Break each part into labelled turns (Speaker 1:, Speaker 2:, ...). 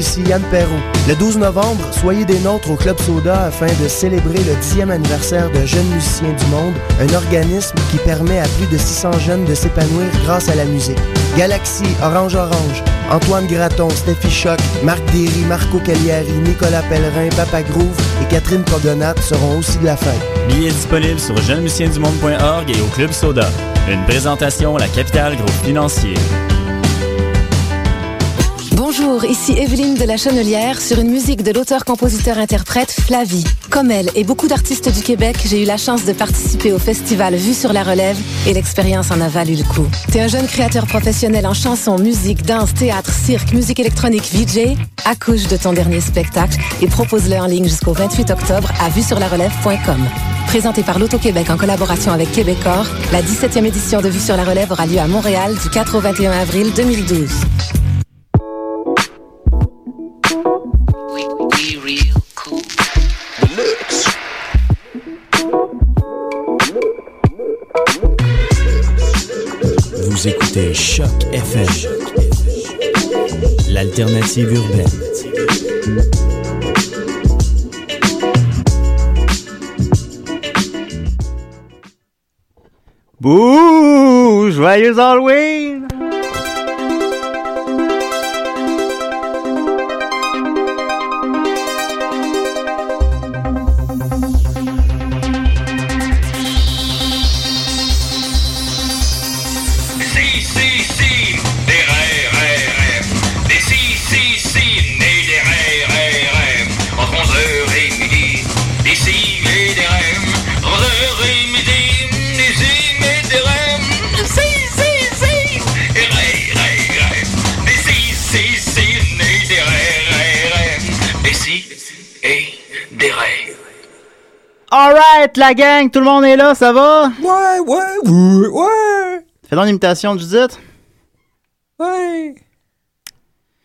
Speaker 1: Le 12 novembre, soyez des nôtres au Club Soda afin de célébrer le 10e anniversaire de Jeunes Musiciens du Monde, un organisme qui permet à plus de 600 jeunes de s'épanouir grâce à la musique. Galaxy, Orange Orange, Antoine Graton, Steffi Choc, Marc Derry, Marco Cagliari, Nicolas Pellerin, Papa Groove et Catherine Pogonat seront aussi de la fête.
Speaker 2: Billets disponibles sur jeunesmusiciensdumonde.org et au Club Soda. Une présentation La Capitale Groupe Financier.
Speaker 3: Ici Evelyne de la Chenelière sur une musique de l'auteur-compositeur-interprète Flavie. Comme elle et beaucoup d'artistes du Québec, j'ai eu la chance de participer au festival Vue sur la relève et l'expérience en a valu le coup. T'es un jeune créateur professionnel en chanson, musique, danse, théâtre, cirque, musique électronique, VJ? Accouche de ton dernier spectacle et propose-le en ligne jusqu'au 28 octobre à vuesurlarelève.com. Présenté par l'Auto-Québec en collaboration avec Québecor, la 17e édition de Vue sur la relève aura lieu à Montréal du 4 au 21 avril 2012.
Speaker 4: Écoutez Choc FM, l'alternative urbaine.
Speaker 5: Bouh! Joyeux Halloween! Alright, la gang, tout le monde est là, ça va?
Speaker 6: Ouais, ouais, ouais, ouais.
Speaker 5: Fais donc l'imitation de Judith?
Speaker 6: Ouais.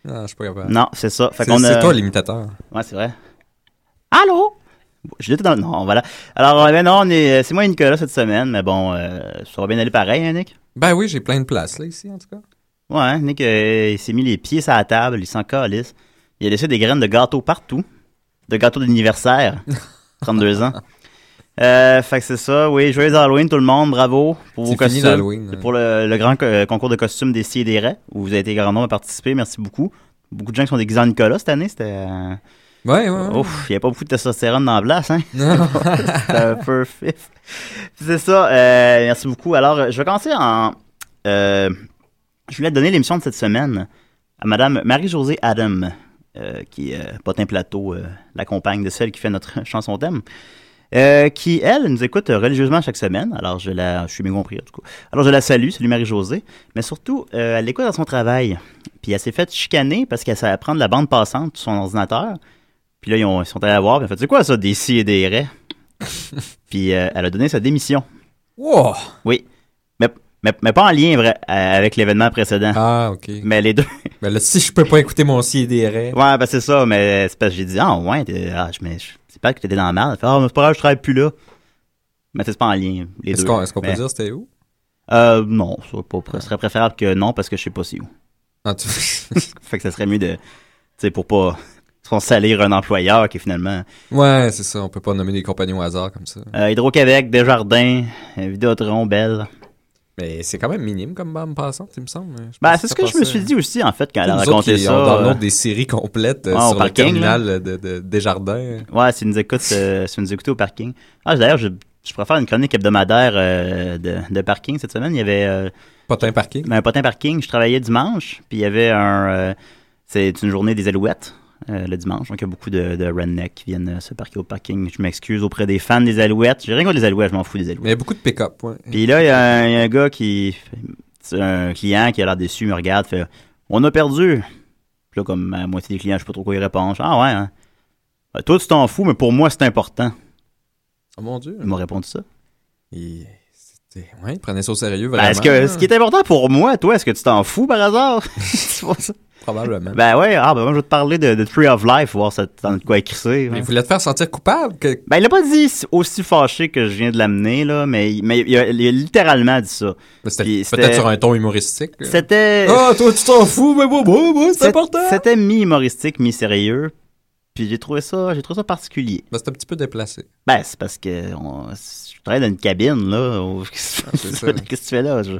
Speaker 6: Non, je suis pas capable.
Speaker 5: Non, c'est ça. Fait
Speaker 6: C'est
Speaker 5: qu'on a-
Speaker 6: c'est toi l'imitateur.
Speaker 5: Ouais, c'est vrai. Allô? Judith est dans le... Non, voilà. Alors, euh, ben non, on est... c'est moi et Nicolas cette semaine, mais bon, euh, ça va bien aller pareil, hein, Nick?
Speaker 6: Ben oui, j'ai plein de place là ici en tout cas.
Speaker 5: Ouais, Nick, euh, il s'est mis les pieds sur la table, il s'en calisse. Il a laissé des graines de gâteau partout. De gâteau d'anniversaire. 32 ans. Euh, fait que c'est ça, oui. Joyeux Halloween, tout le monde, bravo pour vos costumes.
Speaker 6: l'Halloween, hein.
Speaker 5: Pour le, le grand co- euh, concours de costumes des Si et des Raies, où vous avez été grand nombre à participer, merci beaucoup. Beaucoup de gens qui sont déguisés en Nicolas cette année, c'était... euh,
Speaker 6: Ouais, ouais. ouais.
Speaker 5: Ouf, il n'y a pas beaucoup de testostérone dans la place, hein?
Speaker 6: Non.
Speaker 5: c'est un peu fif. C'est ça, euh, merci beaucoup. Alors, je vais commencer en... euh, je voulais donner l'émission de cette semaine à Madame Marie-Josée Adam, qui est Potin Plateau, la compagne de celle qui fait notre chanson thème. Euh, qui, elle, nous écoute religieusement chaque semaine. Alors, je la, je suis en tout cas. Alors, je la salue, salut Marie-Josée. Mais surtout, euh, elle l'écoute dans son travail. Puis, elle s'est faite chicaner parce qu'elle savait prendre la bande passante sur son ordinateur. Puis là, ils, ont- ils sont allés la voir. Puis, elle fait, c'est quoi ça, des si et des raies? puis, euh, elle a donné sa démission.
Speaker 6: Wow.
Speaker 5: Oui. Mais, mais, mais pas en lien vrai, avec l'événement précédent.
Speaker 6: Ah, ok.
Speaker 5: Mais les deux.
Speaker 6: Ben là, si je peux pas écouter mon si et des rêves.
Speaker 5: Ouais, ben c'est ça, mais c'est parce que j'ai dit, ah ouais, ah, je, mais je- c'est pas que t'étais dans la merde. Fait, ah, mais c'est pas grave, je travaille plus là. Mais c'est pas en lien, les
Speaker 6: Est-ce
Speaker 5: deux.
Speaker 6: qu'on est-ce qu'on peut
Speaker 5: Mais-
Speaker 6: dire c'était où?
Speaker 5: Euh, non, ça pas, serait préférable que non, parce que je sais pas c'est où.
Speaker 6: Ah, tu-
Speaker 5: fait que ça serait mieux de, tu sais, pour pas, se salir un employeur qui finalement,
Speaker 6: Ouais, c'est ça, on peut pas nommer des compagnies au hasard comme ça.
Speaker 5: euh, Hydro-Québec, Desjardins, euh, Vidéotron, Belle.
Speaker 6: Mais c'est quand même minime comme bande passante, il me semble.
Speaker 5: Ben, c'est ce que je me suis dit aussi, en fait, quand elle a raconté ça.
Speaker 6: On
Speaker 5: euh,
Speaker 6: download des séries complètes euh,
Speaker 5: Ah, au
Speaker 6: sur
Speaker 5: parking,
Speaker 6: le terminal de, de, Desjardins.
Speaker 5: Ouais, si nous écoute, euh, si nous écoutez au parking. Ah, d'ailleurs, je, je pourrais faire une chronique hebdomadaire euh, de, de parking cette semaine. Il y avait euh,
Speaker 6: Potin parking.
Speaker 5: ben, un potin parking. Je travaillais dimanche, puis il y avait un. euh, c'est une journée des Alouettes euh, le dimanche. Donc, il y a beaucoup de, de rednecks qui viennent euh, se parquer au parking. Je m'excuse auprès des fans des Alouettes. J'ai rien contre les Alouettes, je m'en fous des Alouettes.
Speaker 6: Mais il y a beaucoup de pick-up, ouais.
Speaker 5: Puis là, il y, a un- il y a un gars qui. Un client qui a l'air déçu, me regarde, fait On a perdu. Puis là, comme la moitié des clients, je sais pas trop quoi. Je fais, Ah ouais, hein. Ben, toi, tu t'en fous, mais pour moi, c'est important.
Speaker 6: Oh mon dieu.
Speaker 5: Il m'a répondu ça.
Speaker 6: Il... c'était- Ouais, prenait ça au sérieux,
Speaker 5: Ben, est-ce que ce qui est important pour moi, toi, est-ce que tu t'en fous par hasard? C'est pas ça?
Speaker 6: Probablement.
Speaker 5: Ben ouais, ah, ben moi, je vais te parler de, de Tree of Life, voir ça de quoi écrire.
Speaker 6: Mais il voulait te faire sentir coupable que.
Speaker 5: Ben, il a pas dit aussi fâché que je viens de l'amener, là, mais, mais il, a, il a littéralement dit ça.
Speaker 6: Peut-être sur un ton humoristique.
Speaker 5: C'était.
Speaker 6: Ah, toi, tu t'en fous, mais moi, moi, moi, c'est important.
Speaker 5: C'était mi-humoristique, mi-sérieux. Puis j'ai trouvé ça, j'ai trouvé ça particulier.
Speaker 6: Ben, c'est un petit peu déplacé.
Speaker 5: Ben, c'est parce que on- je travaille dans une cabine, là. Oh, Qu'est-ce que tu fais- qu'est-ce que tu fais là? Je-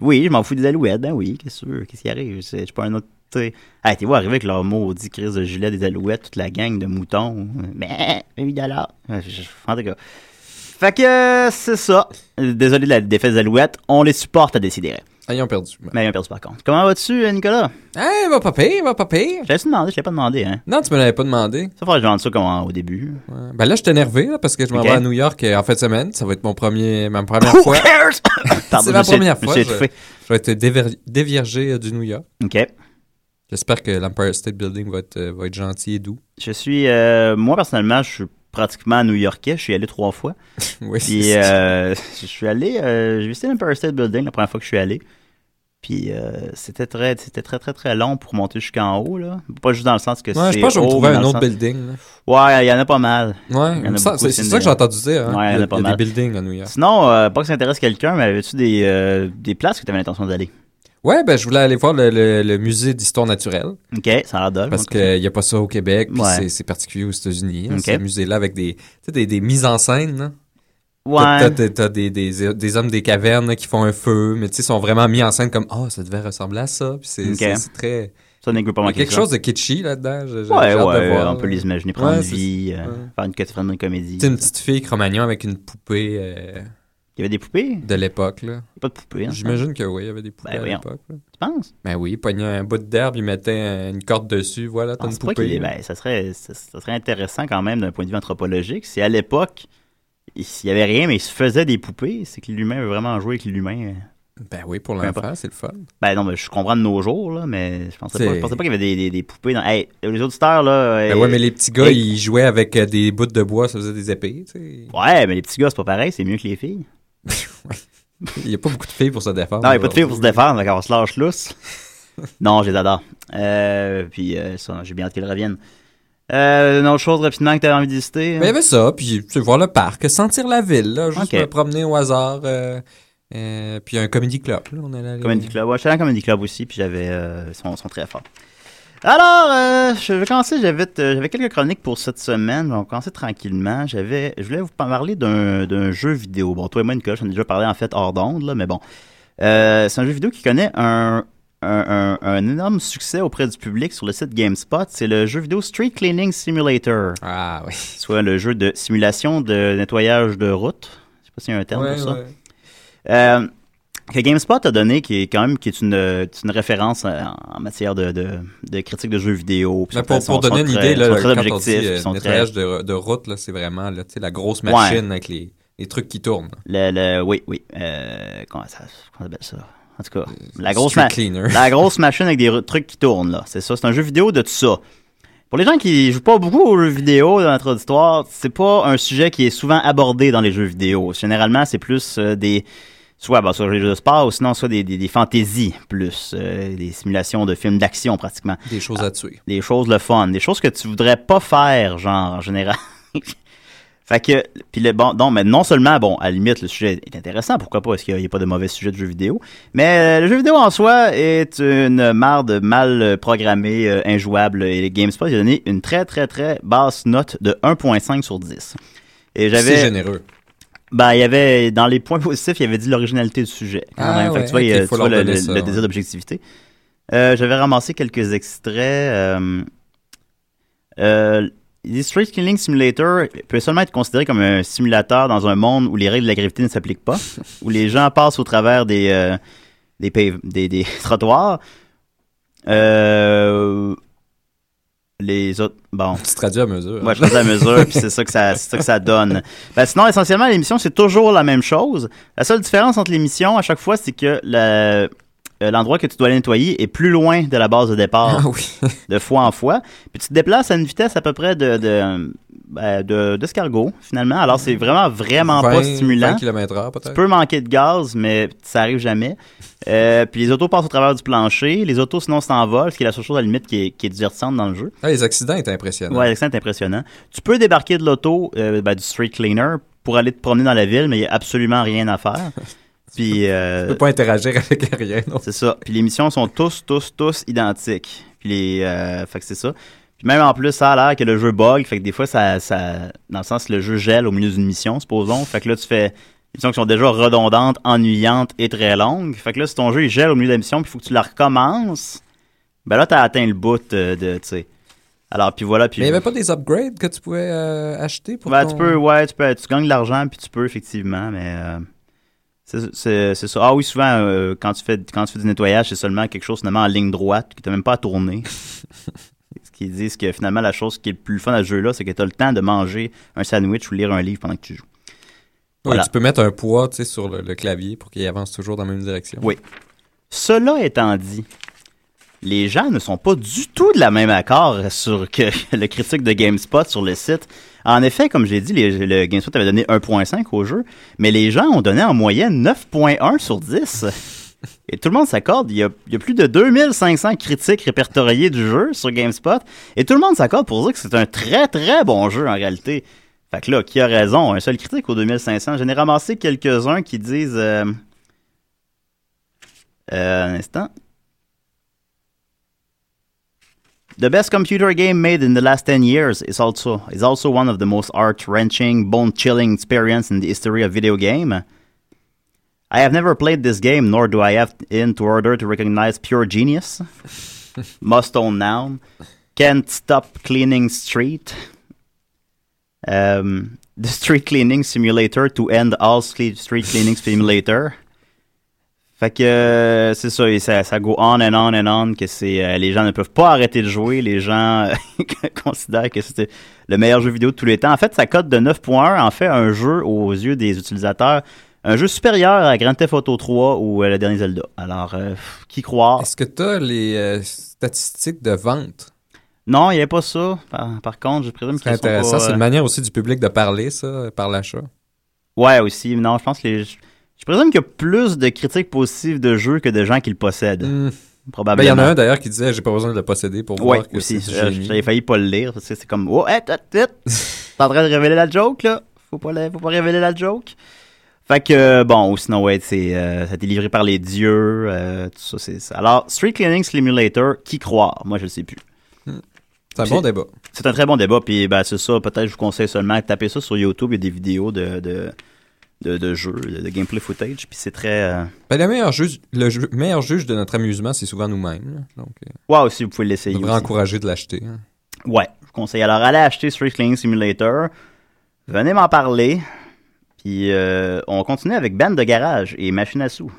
Speaker 5: Oui, je m'en fous des alouettes. Ben oui, qu'est-ce qui arrive? Je suis pas un autre. T'sais. Ah, t'es vois arriver avec leur maudit crise de gilet des alouettes, toute la gang de moutons. Mais, 8 dollars. En tout cas. Fait que, c'est ça. Désolé de la défaite des alouettes. On les supporte à décider.
Speaker 6: Ah, ils ont perdu.
Speaker 5: Mais ils ont perdu par contre. Comment vas-tu, euh, Nicolas?
Speaker 6: Hey, va pas pire, va pas pire.
Speaker 5: J'avais demandé, je l'ai pas demandé, hein.
Speaker 6: Non, tu me l'avais pas demandé.
Speaker 5: Ça faudrait que je demande ça comme en- au début.
Speaker 6: Ouais. Ben là, je suis énervé là, parce que je m'en vais à New York euh, en fin de semaine. Ça va être mon premier, ma première
Speaker 5: Who
Speaker 6: fois. C'est ma
Speaker 5: je
Speaker 6: première
Speaker 5: je
Speaker 6: fois. Je, je vais être déviergé euh, du New York.
Speaker 5: OK.
Speaker 6: J'espère que l'Empire State Building va être, euh, va être gentil et doux.
Speaker 5: Je suis, euh, moi personnellement, je suis pratiquement new-yorkais. Je suis allé trois fois.
Speaker 6: oui,
Speaker 5: Puis
Speaker 6: c'est-
Speaker 5: euh, je suis allé, euh, j'ai visité l'Empire State Building la première fois que je suis allé. Puis euh, c'était très, c'était très très très long pour monter jusqu'en haut là. Pas juste dans le sens que
Speaker 6: Ouais,
Speaker 5: c'est
Speaker 6: je pense que je vais trouver un autre building.
Speaker 5: Ouais, il y en a pas mal.
Speaker 6: Ouais, c'est ça que j'ai entendu dire. Hein?
Speaker 5: Ouais, il y en a pas
Speaker 6: y a
Speaker 5: mal.
Speaker 6: des buildings à New York.
Speaker 5: Sinon, pas que ça intéresse quelqu'un, mais avais-tu des, des places que tu avais l'intention d'aller?
Speaker 6: Ouais, ben je voulais aller voir le, le- le musée d'histoire naturelle.
Speaker 5: Ok, ça a l'air.
Speaker 6: Parce qu'il n'y a pas ça au Québec, puis
Speaker 5: Ouais.
Speaker 6: c'est- c'est particulier aux États-Unis. hein,
Speaker 5: Ok.
Speaker 6: Ce musée-là avec des, des, des mises en scène. là. T'as-
Speaker 5: Ouais.
Speaker 6: T'as des, des, des hommes des cavernes là, qui font un feu, mais tu sais, sont vraiment mis en scène comme « Oh, ça devait ressembler à ça. » Puis c'est c'est- c'est très...
Speaker 5: Ça n'est pas
Speaker 6: Il y a
Speaker 5: manquer
Speaker 6: quelque
Speaker 5: ça.
Speaker 6: chose de kitschy là-dedans.
Speaker 5: Ouais, ouais,
Speaker 6: voir,
Speaker 5: on peut les imaginer prendre
Speaker 6: Ouais,
Speaker 5: une
Speaker 6: c'est-
Speaker 5: vie, euh, faire une, une comédie.
Speaker 6: Sais, une petite fille Cro-Magnon avec une poupée euh,
Speaker 5: Il y avait des poupées?
Speaker 6: De l'époque. là.
Speaker 5: Pas de poupées, hein,
Speaker 6: J'imagine que oui, il y avait des poupées
Speaker 5: Ben
Speaker 6: à
Speaker 5: voyons.
Speaker 6: l'époque. là.
Speaker 5: tu penses?
Speaker 6: Ben oui, il pognait un bout d'herbe, il mettait euh, une corde dessus, voilà, t'as une
Speaker 5: c'est pas qu'il
Speaker 6: poupée.
Speaker 5: est- ben, ça serait, ça, ça serait intéressant quand même d'un point de vue anthropologique. Si à l'époque, il s'il y avait rien, mais il se faisait des poupées, c'est que l'humain veut vraiment jouer avec l'humain.
Speaker 6: Ben oui, pour
Speaker 5: Peu
Speaker 6: l'enfant,
Speaker 5: importe.
Speaker 6: c'est le fun.
Speaker 5: Ben non, mais je comprends de nos jours, là, mais je pensais
Speaker 6: C'est-
Speaker 5: pas, je pensais pas qu'il y avait des, des, des poupées dans. Hey, les auditeurs, là.
Speaker 6: Ben
Speaker 5: euh,
Speaker 6: ouais, mais les petits gars, ils jouaient avec euh, des bouts de bois, ça faisait des épées, tu sais.
Speaker 5: Ouais, mais les petits gars, c'est pas pareil, c'est mieux que les filles.
Speaker 6: Il y a pas beaucoup de filles pour se défendre.
Speaker 5: Non, il n'y a pas de filles pour se défendre, donc on se lâche lousse. non, je les adore. Euh, puis euh, ça, j'ai bien hâte qu'ils reviennent. Euh, une autre chose rapidement que tu avais envie de visiter.
Speaker 6: Ben, il y avait ça, puis tu voir le parc, sentir la ville, là, juste
Speaker 5: Ok.
Speaker 6: me promener au hasard. puis un comedy club, là, on allait aller-
Speaker 5: Comedy Club. Ouais, allé à Comedy Club aussi, puis j'avais. ils, sont, sont très forts. Alors, euh, je vais commencer. J'avais, euh, j'avais quelques chroniques pour cette semaine. On va commencer tranquillement. J'avais, je voulais vous parler d'un, d'un jeu vidéo. Bon, toi et moi, Nicolas, j'en ai déjà parlé en fait hors d'onde, là, mais bon. Euh, c'est un jeu vidéo qui connaît un, un, un- un énorme succès auprès du public sur le site GameSpot. C'est le jeu vidéo Street Cleaning Simulator,
Speaker 6: Ah, oui.
Speaker 5: soit le jeu de simulation de nettoyage de route. Je sais pas s'il y a un terme
Speaker 6: Ouais,
Speaker 5: pour ça.
Speaker 6: ouais.
Speaker 5: Euh, que GameSpot a donné, qui est quand même qui est une, une référence euh, en matière de, de, de critique de jeux vidéo. Sont-
Speaker 6: pour,
Speaker 5: sont-
Speaker 6: pour donner une idée, là, quand on dit euh,
Speaker 5: très-
Speaker 6: nettoyage de, de route, c'est vraiment là, la grosse machine avec les, les trucs qui tournent.
Speaker 5: le, le- oui, oui. Euh, comment, ça, comment on appelle ça? En tout cas, la grosse, la grosse machine avec des trucs qui tournent, là. C'est ça. C'est un jeu vidéo de tout ça. Pour les gens qui jouent pas beaucoup aux jeux vidéo dans notre auditoire, c'est pas un sujet qui est souvent abordé dans les jeux vidéo. Généralement, c'est plus euh, des soit bah, soit les jeux de sport ou sinon soit des, des, des fantaisies plus euh, des simulations de films d'action pratiquement
Speaker 6: Des choses à tuer.
Speaker 5: des choses le fun, des choses que tu voudrais pas faire, genre, en général. fait que, puis le bon, donc, mais non seulement, bon, à la limite, le sujet est intéressant, pourquoi pas, est-ce qu'il n'y a, pas de mauvais sujet de jeu vidéo, mais euh, le jeu vidéo en soi est une marde mal programmée, euh, injouable, et GameSpot a donné une très, très, très basse note de 1.5 sur 10. Et
Speaker 6: C'est
Speaker 5: j'avais,
Speaker 6: généreux.
Speaker 5: Ben, il y avait, dans les points positifs, il y avait dit l'originalité du sujet. quand
Speaker 6: Ah
Speaker 5: même. Fait que
Speaker 6: ouais,
Speaker 5: tu vois, il tu vois le,
Speaker 6: ça,
Speaker 5: le
Speaker 6: ouais.
Speaker 5: désir d'objectivité. Euh, J'avais ramassé quelques extraits. Euh, euh, The Street Killing Simulator peut seulement être considéré comme un simulateur dans un monde où les règles de la gravité ne s'appliquent pas, où les gens passent au travers des, euh, des, des trottoirs. Euh, les autres, bon.
Speaker 6: Tu traduis à mesure.
Speaker 5: Moi, je fais à mesure, puis c'est ça que ça, que ça donne. Ben, sinon, essentiellement, l'émission, c'est toujours la même chose. La seule différence entre l'émission, à chaque fois, c'est que le- euh, l'endroit que tu dois aller nettoyer est plus loin de la base de départ,
Speaker 6: Ah oui.
Speaker 5: de fois en fois. Puis tu te déplaces à une vitesse à peu près de, de ben, de- d'escargot, finalement. Alors, c'est vraiment, vraiment
Speaker 6: 20,
Speaker 5: pas stimulant.
Speaker 6: 20 km heure,
Speaker 5: Tu
Speaker 6: peut-être.
Speaker 5: peux manquer de gaz, mais ça arrive jamais. Euh, puis les autos passent au travers du plancher. Les autos, sinon, s'envolent, ce qui est la seule chose, à la limite, qui est, qui est divertissante dans le jeu.
Speaker 6: Ah, les accidents étaient impressionnants.
Speaker 5: Ouais, c'est impressionnant. Tu peux débarquer de l'auto, euh, ben, du street cleaner, pour aller te promener dans la ville, mais il n'y a absolument rien à faire. Puis, euh,
Speaker 6: Tu peux pas interagir avec rien.
Speaker 5: c'est ça. Puis les missions sont tous, tous, tous identiques. Puis les, euh, fait que c'est ça. Puis même en plus, ça a l'air que le jeu bug. Fait que des fois, ça, ça, dans le sens, le jeu gèle au milieu d'une mission, supposons. Fait que là, tu fais des missions qui sont déjà redondantes, ennuyantes et très longues. Fait que là, si ton jeu il gèle au milieu de la mission, puis il faut que tu la recommences, ben là, t'as atteint le bout euh, de, tu sais. Alors, puis voilà. Puis
Speaker 6: Mais il n'y avait pas des upgrades que tu pouvais euh, acheter pour
Speaker 5: ben,
Speaker 6: ton...
Speaker 5: tu peux, ouais, tu peux, tu gagnes de l'argent, puis tu peux, effectivement, mais euh, c'est- ça. Ah oui, souvent, euh, quand, tu fais, quand tu fais du nettoyage, c'est seulement quelque chose finalement en ligne droite, que tu même pas à tourner. Qui disent que finalement, la chose qui est le plus fun à ce jeu-là, c'est que tu as le temps de manger un sandwich ou lire un livre pendant que tu joues.
Speaker 6: Tu peux mettre un poids sur le, le clavier pour qu'il avance toujours dans la même direction.
Speaker 5: Oui. Cela étant dit, les gens ne sont pas du tout de la même accord sur que le critique de GameSpot sur le site. En effet, comme j'ai dit, les- le GameSpot avait donné 1.5 au jeu, mais les gens ont donné en moyenne 9.1 sur 10. Et tout le monde s'accorde. Il y, a, plus de 2500 critiques répertoriées du jeu sur GameSpot. Et tout le monde s'accorde pour dire que c'est un très très bon jeu en réalité. Fait que là, qui a raison? Un seul critique aux 2500. J'en ai ramassé quelques-uns qui disent... euh, euh, un instant. The best computer game made in the last 10 years is also is also one of the most heart-wrenching, bone-chilling experience in the history of video game. I have never played this game, nor do I have in to order to recognize pure genius. Must own now. Can't stop cleaning street. Um, the street cleaning simulator to end all stre- street cleaning simulator. Fait que euh, c'est ça, ça, ça go on and on and on, que c'est euh, les gens ne peuvent pas arrêter de jouer, les gens euh, considèrent que c'était le meilleur jeu vidéo de tous les temps. En fait, sa cote de 9.1 en fait un jeu aux yeux des utilisateurs, un jeu supérieur à Grand Theft Auto 3 ou euh, le dernier Zelda. Alors, euh, qui croire?
Speaker 6: Est-ce que tu as les euh, statistiques de vente?
Speaker 5: Non, il n'y avait pas ça. Par, par contre, je présume
Speaker 6: C'est
Speaker 5: qu'ils sont
Speaker 6: intéressant. C'est une manière aussi du public de parler, ça, par l'achat.
Speaker 5: Ouais, aussi. Non, je pense que les... Je présume qu'il y a plus de critiques positives de jeux que de gens qui le possèdent.
Speaker 6: Hmm. Ben,
Speaker 5: Probablement.
Speaker 6: il y en a un d'ailleurs qui disait j'ai pas besoin de le posséder pour
Speaker 5: Ouais,
Speaker 6: voir que
Speaker 5: aussi.
Speaker 6: c'est.
Speaker 5: J'avais failli pas le lire parce que c'est comme oh, hé. T'es en train de révéler la joke là. Faut pas, la- faut pas révéler la joke. Fait que euh, bon, sinon ouais, c'est euh, ça a été livré par les dieux, euh, tout ça c'est ça. Alors Street Cleaning Simulator, qui croire? Moi je le sais plus.
Speaker 6: C'est un bon débat.
Speaker 5: C'est un très bon débat puis ben c'est ça. Peut-être je vous conseille seulement de taper ça sur YouTube. Il y a des vidéos de de de, de jeux, de, gameplay footage. Puis c'est très euh...
Speaker 6: Ben, le meilleur juge, le ju- meilleur juge de notre amusement, c'est souvent nous-mêmes. Donc, euh,
Speaker 5: wow aussi vous pouvez
Speaker 6: on
Speaker 5: l'essayer.
Speaker 6: devrait
Speaker 5: aussi.
Speaker 6: encourager de l'acheter. hein.
Speaker 5: Ouais, je vous conseille. Alors, allez acheter Street Cleaning Simulator. Venez m'en parler. Puis, euh, on continue avec Band de garage et Machine à sous.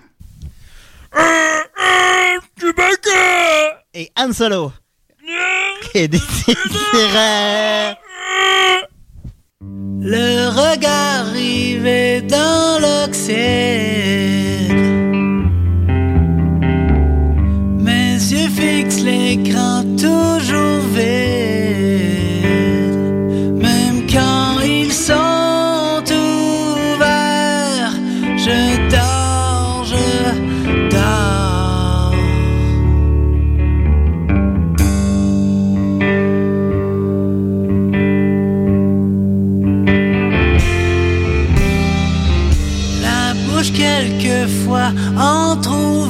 Speaker 5: Et Han Solo. Et des
Speaker 7: Le regard rivé dans l'oxyde. Mes yeux fixent l'écran toujours vide. Je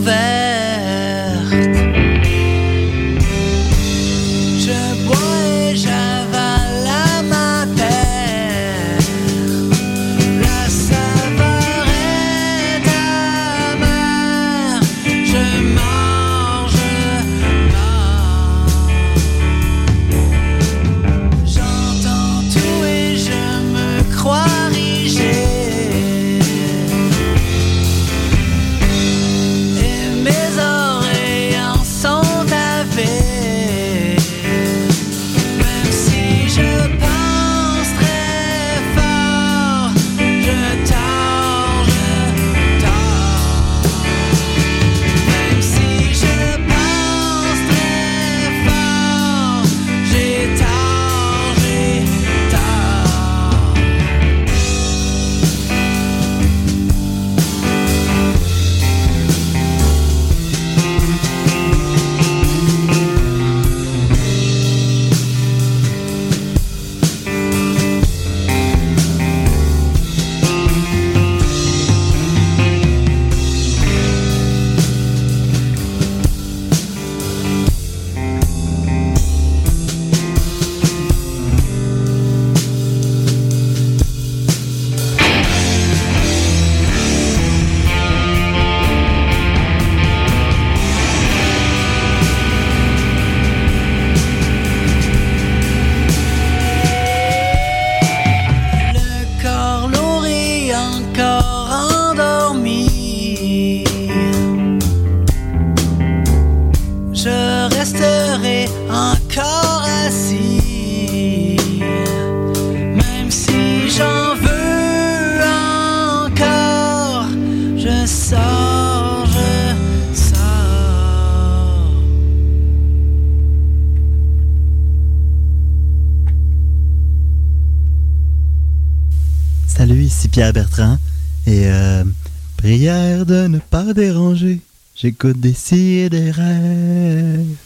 Speaker 8: J'écoute des si et des rêves.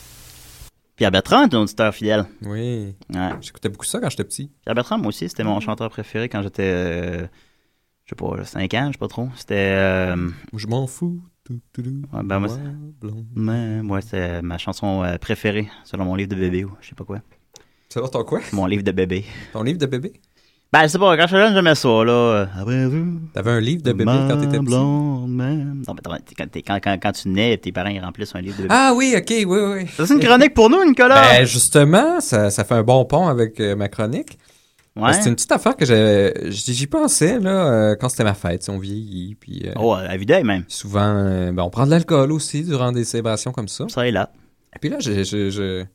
Speaker 5: Pierre Bertrand est un auditeur fidèle.
Speaker 6: Oui.
Speaker 5: Ouais.
Speaker 6: J'écoutais beaucoup ça quand j'étais petit.
Speaker 5: Pierre Bertrand, moi aussi, c'était mon chanteur préféré quand j'étais, euh, je sais pas, 5 ans, je sais pas trop. C'était, euh,
Speaker 6: Je m'en fous. Tout, tout, tout.
Speaker 5: Ouais, ben, moi,
Speaker 6: Moi,
Speaker 5: c'est- ouais, c'est ma chanson euh, préférée, selon mon livre de bébé ou je sais pas quoi.
Speaker 6: Ça va ton quoi?
Speaker 5: Mon livre de bébé.
Speaker 6: Ton livre de bébé?
Speaker 5: Ben, je sais pas, quand j'étais jeune, j'aimais ça, là. Après vous.
Speaker 6: T'avais un livre de bébé quand t'étais petit?
Speaker 5: blonde man. Non, mais quand, quand, quand, quand tu nais, tes parents ils remplissent un livre de bébé.
Speaker 6: Ah oui, ok, oui, oui.
Speaker 5: C'est une chronique pour nous, Nicolas?
Speaker 6: Ben justement, ça, ça fait un bon pont avec euh, ma chronique.
Speaker 5: ouais.
Speaker 6: C'est une petite affaire que j'y pensais là, euh, quand c'était ma fête. si On vieillit, puis euh,
Speaker 5: Oh, à d'œil même.
Speaker 6: souvent, euh, ben, on prend de l'alcool aussi durant des célébrations comme ça.
Speaker 5: Ça est là.
Speaker 6: Et puis là, je, je- je-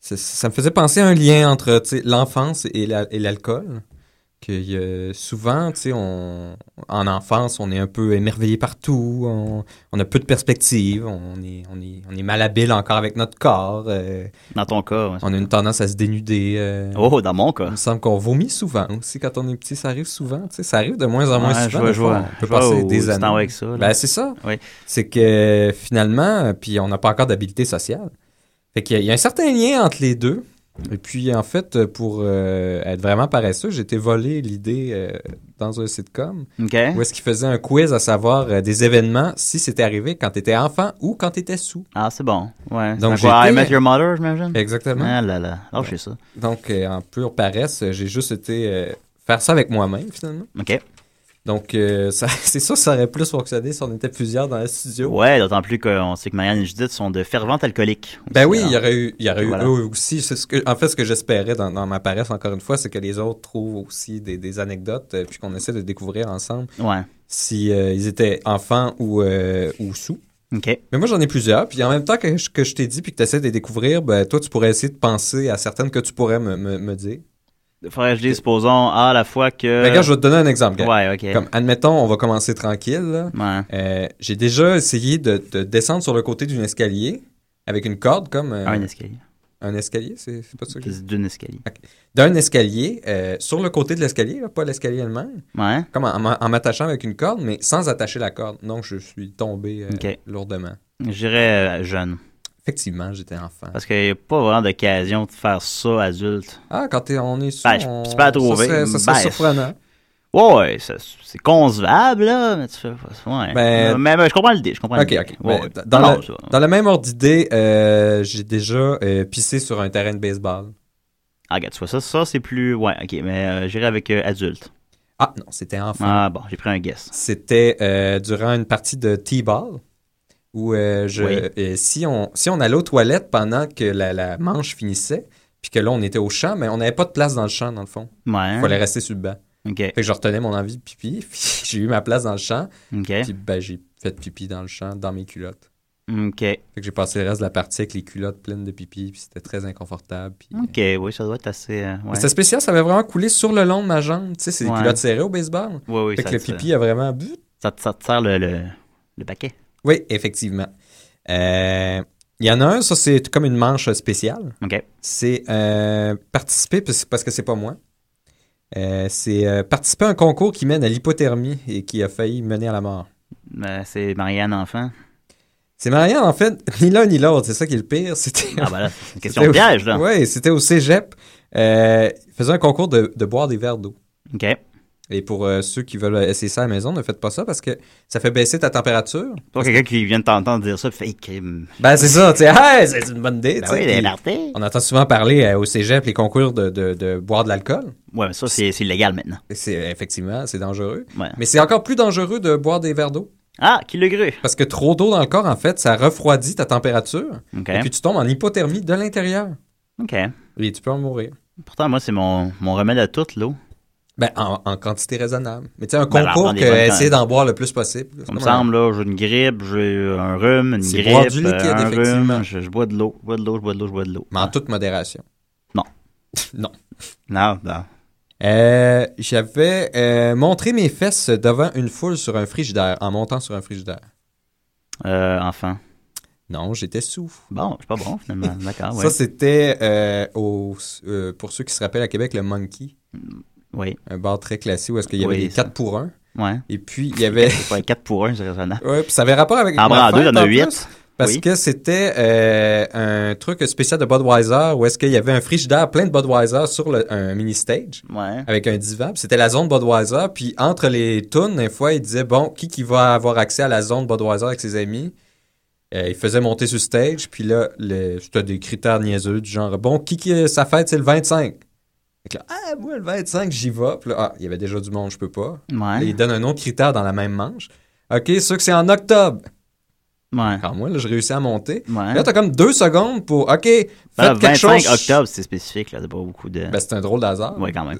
Speaker 6: ça, me faisait penser à un lien entre l'enfance et la- et l'alcool. Que euh, souvent, tu sais, on, en enfance, on est un peu émerveillé partout, on, on a peu de perspectives, on est, on est, on est malhabile encore avec notre corps, euh,
Speaker 5: Dans ton cas. ouais.
Speaker 6: on a une tendance à se dénuder. euh,
Speaker 5: Oh, dans mon
Speaker 6: il
Speaker 5: cas.
Speaker 6: me semble qu'on vomit souvent aussi quand on est petit, ça arrive souvent, tu sais, ça arrive de moins en moins
Speaker 5: Ouais, je
Speaker 6: souvent.
Speaker 5: vois, je vois.
Speaker 6: on peut passer des années.
Speaker 5: avec ça.
Speaker 6: Ben, c'est ça.
Speaker 5: Oui.
Speaker 6: C'est que finalement, puis on n'a pas encore d'habilité sociale. Fait qu'il y, il y a un certain lien entre les deux. Et puis, en fait, pour euh, être vraiment paresseux, j'ai été volé l'idée euh, dans un sitcom où est-ce qu'il faisait un quiz à savoir euh, des événements si c'était arrivé quand tu étais enfant ou quand tu étais sous.
Speaker 5: Ah, c'est bon. Ouais.
Speaker 6: Donc,
Speaker 5: quoi, I Met Your Mother, j'imagine?
Speaker 6: Exactement.
Speaker 5: Ah là là. Je sais ça.
Speaker 6: Donc, en pure paresse, j'ai juste été faire ça avec moi-même, finalement.
Speaker 5: OK.
Speaker 6: Donc, euh, c'est ça, ça aurait plus fonctionné si on était plusieurs dans le studio.
Speaker 5: Ouais, d'autant plus qu'on sait que Marianne et Judith sont de ferventes alcooliques.
Speaker 6: Ben oui, il y aurait eu, il y aurait eu eux aussi. Ce que, en fait, ce que j'espérais dans, dans ma paresse, encore une fois, c'est que les autres trouvent aussi des, des anecdotes, euh, puis qu'on essaie de découvrir ensemble
Speaker 5: Ouais.
Speaker 6: si euh, ils étaient enfants ou, euh, ou sous. Mais moi, j'en ai plusieurs. Puis en même temps que je, que je t'ai dit, puis que tu essaies de les découvrir, ben, toi, tu pourrais essayer de penser à certaines que tu pourrais me, me, me dire.
Speaker 5: Faudrait que je dise, supposons, à la fois que.
Speaker 6: Ben, regarde, je vais te donner un exemple. gars.
Speaker 5: Ouais, OK.
Speaker 6: Comme, admettons, on va commencer tranquille.
Speaker 5: Ouais.
Speaker 6: Euh, J'ai déjà essayé de, de descendre sur le côté d'un escalier avec une corde, comme euh,
Speaker 5: Un escalier.
Speaker 6: un escalier, c'est pas ça que
Speaker 5: C'est d'une escalier.
Speaker 6: d'un escalier euh, sur le côté de l'escalier, pas l'escalier elle-même,
Speaker 5: Ouais.
Speaker 6: comme en, en- en m'attachant avec une corde, mais sans attacher la corde. Donc, je suis tombé euh,
Speaker 5: Ok.
Speaker 6: lourdement.
Speaker 5: Je dirais euh, jeune.
Speaker 6: Effectivement, j'étais enfant.
Speaker 5: Parce qu'il n'y a pas vraiment d'occasion de faire ça adulte.
Speaker 6: Ah, quand on est sous,
Speaker 5: Ben,
Speaker 6: on-
Speaker 5: c'est pas à trouver.
Speaker 6: Ça serait, ça serait
Speaker 5: Ben,
Speaker 6: surprenant.
Speaker 5: Ouais, c'est concevable, là, mais tu fais. Ouais.
Speaker 6: Ben-
Speaker 5: mais, mais je comprends l'idée, je comprends
Speaker 6: Ok,
Speaker 5: l'idée.
Speaker 6: ok.
Speaker 5: Ouais,
Speaker 6: Ben,
Speaker 5: non,
Speaker 6: dans le même ordre d'idée, euh, j'ai déjà euh, pissé sur un terrain de baseball.
Speaker 5: Ah, regarde, tu vois, ça, ça c'est plus. Ouais, ok, mais euh, j'irai avec euh, adulte.
Speaker 6: Ah, non, c'était enfant.
Speaker 5: Ah, bon, j'ai pris un guess.
Speaker 6: C'était euh, durant une partie de T-ball où euh, je,
Speaker 5: Oui.
Speaker 6: euh, si, on, si on allait aux toilettes pendant que la, la manche finissait, puis que là, on était au champ, mais on n'avait pas de place dans le champ, dans le fond.
Speaker 5: Ouais.
Speaker 6: Il fallait rester sur le banc. Fait que je retenais mon envie de pipi, puis j'ai eu ma place dans le champ,
Speaker 5: ok,
Speaker 6: puis ben, j'ai fait pipi dans le champ, dans mes culottes.
Speaker 5: ok.
Speaker 6: Fait que j'ai passé le reste de la partie avec les culottes pleines de pipi, puis c'était très inconfortable. Puis, euh,
Speaker 5: Ok, oui, ça doit être assez. euh, ouais.
Speaker 6: C'était spécial, ça avait vraiment coulé sur le long de ma jambe. Tu sais, c'est des
Speaker 5: Ouais.
Speaker 6: culottes serrées au baseball.
Speaker 5: Oui, oui,
Speaker 6: fait
Speaker 5: ça
Speaker 6: que le pipi a vraiment.
Speaker 5: Ça, te- ça te sert le, le, le paquet.
Speaker 6: Oui, effectivement. Euh, Il y en a un, ça c'est comme une manche spéciale.
Speaker 5: Ok.
Speaker 6: C'est euh, participer, parce que c'est pas moi. Euh, c'est euh, participer à un concours qui mène à l'hypothermie et qui a failli mener à la mort.
Speaker 5: Ben, c'est Marianne Enfant.
Speaker 6: C'est Marianne, en fait, ni l'un ni l'autre, c'est ça qui est le pire. C'était
Speaker 5: Ah, ben là, c'est une question de piège, là.
Speaker 6: Oui, c'était au cégep. Euh, il faisait un concours de, de boire des verres d'eau.
Speaker 5: Ok.
Speaker 6: Et pour euh, ceux qui veulent essayer ça à la maison, ne faites pas ça parce que ça fait baisser ta température.
Speaker 5: Toi, quelqu'un qui vient de t'entendre dire ça, fait crime.
Speaker 6: Ben, c'est ça, tu sais, hey, c'est une bonne idée.
Speaker 5: Ben
Speaker 6: tu sais.
Speaker 5: oui,
Speaker 6: Puis. On entend souvent parler euh, au cégep les concours de, de, de boire de l'alcool.
Speaker 5: Ouais, mais ça, c'est illégal maintenant.
Speaker 6: C'est effectivement, c'est dangereux.
Speaker 5: Ouais.
Speaker 6: Mais c'est encore plus dangereux de boire des verres d'eau.
Speaker 5: Ah, qui l'a cru?
Speaker 6: Parce que trop d'eau dans le corps, en fait, ça refroidit ta température.
Speaker 5: Ok.
Speaker 6: Et puis tu tombes en hypothermie de l'intérieur.
Speaker 5: Ok.
Speaker 6: Et tu peux en mourir.
Speaker 5: Pourtant, moi, c'est mon, mon remède à tout, l'eau.
Speaker 6: Ben, en, en quantité raisonnable. Mais tu sais, un
Speaker 5: Ben,
Speaker 6: concours que essayer d'en boire le plus possible.
Speaker 5: Me
Speaker 6: comme un-
Speaker 5: semble, là, j'ai une grippe, j'ai un rhume, une grippe,
Speaker 6: boire du liquide,
Speaker 5: euh, un
Speaker 6: effectivement.
Speaker 5: rhume, je, je bois de l'eau, je bois de l'eau, je bois de l'eau, je bois de l'eau.
Speaker 6: Mais en toute modération.
Speaker 5: Non.
Speaker 6: non.
Speaker 5: Non, non.
Speaker 6: Euh, J'avais euh, montré mes fesses devant une foule sur un frigidaire, en montant sur un frigidaire.
Speaker 5: Euh, enfant.
Speaker 6: Non, j'étais sous.
Speaker 5: Bon, c'est pas bon, finalement. D'accord, ouais.
Speaker 6: Ça, c'était euh, au- euh, pour ceux qui se rappellent à Québec, le Monkey.
Speaker 5: Oui.
Speaker 6: Un bar très classique où est-ce qu'il y avait
Speaker 5: Oui,
Speaker 6: des
Speaker 5: ça.
Speaker 6: 4 pour 1.
Speaker 5: Ouais.
Speaker 6: Et puis, il y avait...
Speaker 5: C'est pas 4 pour 1, c'est raisonnable.
Speaker 6: Ouais, puis ça avait rapport avec
Speaker 5: En bras en deux,
Speaker 6: fête,
Speaker 5: t'en as
Speaker 6: en
Speaker 5: huit.
Speaker 6: plus, Parce
Speaker 5: Oui.
Speaker 6: que c'était euh, un truc spécial de Budweiser où est-ce qu'il y avait un frigidaire plein de Budweiser sur le- un mini-stage
Speaker 5: Ouais.
Speaker 6: avec un divan. C'était la zone Budweiser. Puis entre les tunes, des fois, il disait, bon, qui qui va avoir accès à la zone Budweiser avec ses amis? Euh, il faisait monter sur stage. Puis là, c'était des critères niaiseux du genre, bon, qui qui sa fête, c'est le 25? Fait que là, ah, moi, le 25, j'y vais. Puis là, ah, il y avait déjà du monde, je peux pas. Là,
Speaker 5: Ouais.
Speaker 6: il donne un autre critère dans la même manche. OK, sûr que c'est en octobre.
Speaker 5: Ouais.
Speaker 6: Quand moi, là, je réussis à monter.
Speaker 5: Ouais.
Speaker 6: Là, t'as comme deux secondes pour, OK, faites
Speaker 5: Ben,
Speaker 6: quelque
Speaker 5: 25
Speaker 6: chose.
Speaker 5: octobre, c'est spécifique, là. C'est pas beaucoup de.
Speaker 6: Ben, c'est un drôle d'hasard.
Speaker 5: Ouais, quand même.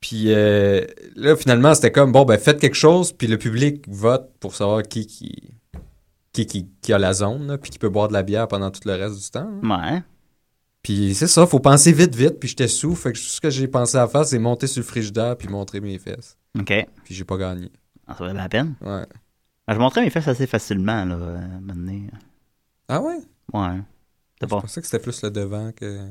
Speaker 6: Puis euh, là, finalement, c'était comme, bon, ben, faites quelque chose, puis le public vote pour savoir qui qui, qui, qui, qui a la zone, là, puis qui peut boire de la bière pendant tout le reste du temps. hein.
Speaker 5: Ouais.
Speaker 6: Puis c'est ça, faut penser vite, vite, puis j'étais sous, fait que tout ce que j'ai pensé à faire, c'est monter sur le frigidaire puis montrer mes fesses.
Speaker 5: OK.
Speaker 6: Puis j'ai pas gagné.
Speaker 5: Ah, ça valait la peine?
Speaker 6: Ouais.
Speaker 5: Ben, je montrais mes fesses assez facilement, là, euh, maintenant.
Speaker 6: Ah ouais?
Speaker 5: Ouais. C'est
Speaker 6: Je
Speaker 5: pas.
Speaker 6: pensais que c'était plus le devant que...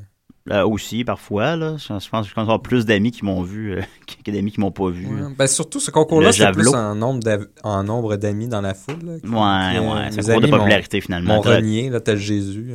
Speaker 5: Euh, aussi, parfois, là. Je, je pense que je avoir plus d'amis qui m'ont vu euh, que d'amis qui m'ont pas vu.
Speaker 6: Ouais. Ben surtout, ce concours-là, c'était plus en nombre, en nombre d'amis dans la foule. Là,
Speaker 5: Ouais,
Speaker 6: qui, euh,
Speaker 5: ouais. C'est un concours de popularité, finalement.
Speaker 6: M'ont
Speaker 5: T'as-
Speaker 6: renié, là, tel Jésus.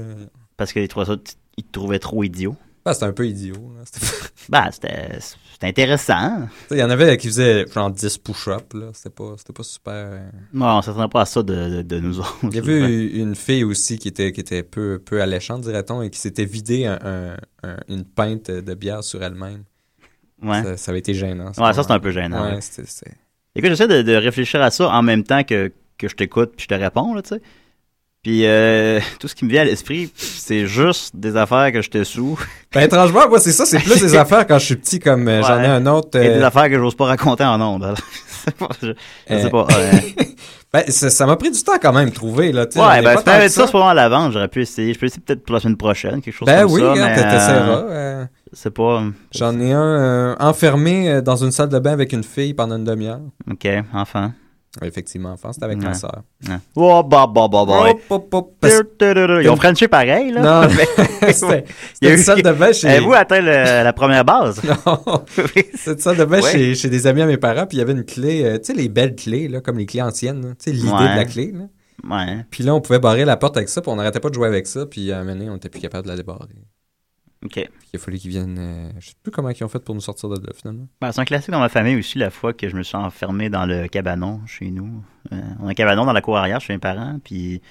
Speaker 5: Parce que les trois autres, ils te trouvaient trop idiot.
Speaker 6: Ben, c'était un peu idiot.
Speaker 5: Ben, c'était intéressant.
Speaker 6: Il y en avait qui faisaient genre 10 push-ups. là. C'était pas, c'était pas super... euh.
Speaker 5: Non, on s'attendait pas à ça de, de, de nous autres.
Speaker 6: Il y avait une fille aussi qui était, qui était peu, peu alléchante, dirait-on, et qui s'était vidé un- un- un- une pinte de bière sur elle-même.
Speaker 5: Ouais.
Speaker 6: Ça, ça avait été gênant.
Speaker 5: Ouais, ça, c'est un peu gênant.
Speaker 6: Ouais,
Speaker 5: ouais. Écoute, j'essaie de, de réfléchir à ça en même temps que, que je t'écoute puis je te réponds, là, tu sais. Puis euh, tout ce qui me vient à l'esprit, c'est juste des affaires que j'étais sous
Speaker 6: Ben, étrangement, moi, c'est ça, c'est plus des affaires quand je suis petit, comme euh, j'en ai un autre...
Speaker 5: et des
Speaker 6: euh,
Speaker 5: affaires que j'ose pas raconter en ondes. je, je
Speaker 6: Euh,
Speaker 5: sais pas. euh,
Speaker 6: Ben, ça m'a pris du temps quand même, trouver, là.
Speaker 5: ouais,
Speaker 6: ai
Speaker 5: ben
Speaker 6: pas
Speaker 5: si ça, c'est pas à l'avance, j'aurais pu essayer. Je peux essayer peut-être pour la semaine prochaine, quelque chose
Speaker 6: Ben
Speaker 5: comme
Speaker 6: oui,
Speaker 5: ça.
Speaker 6: hein,
Speaker 5: mais,
Speaker 6: t'es- t'essaieras.
Speaker 5: euh,
Speaker 6: euh,
Speaker 5: c'est pas.
Speaker 6: J'en ai un euh, enfermé euh, dans une salle de bain avec une fille pendant une demi-heure.
Speaker 5: Ok, enfin.
Speaker 6: Effectivement, enfin, c'était avec ma.
Speaker 5: Ouais. Oh, bah, bah, bah, bah. Ils ont Frenché pareil, là.
Speaker 6: Non,
Speaker 5: Mais-
Speaker 6: c'était
Speaker 5: Il y a
Speaker 6: c'était
Speaker 5: eu-
Speaker 6: une salle de bain chez...
Speaker 5: Avez-vous atteint la première base?
Speaker 6: Non, c'était une salle de bain chez, chez des amis à mes parents, puis il y avait une clé, euh, tu sais, les belles clés, là, comme les clés anciennes, tu sais, l'idée de la clé, là.
Speaker 5: Ouais.
Speaker 6: Puis là, on pouvait barrer la porte avec ça, puis on n'arrêtait pas de jouer avec ça, puis à un moment donné, on était plus capable de la débarrer.
Speaker 5: Ok.
Speaker 6: Il a fallu qu'ils viennent... euh, je sais plus comment ils ont fait pour nous sortir de là, finalement.
Speaker 5: Ben, c'est un classique dans ma famille aussi, la fois que je me suis enfermé dans le cabanon chez nous. Euh, on a un cabanon dans la cour arrière chez mes parents, puis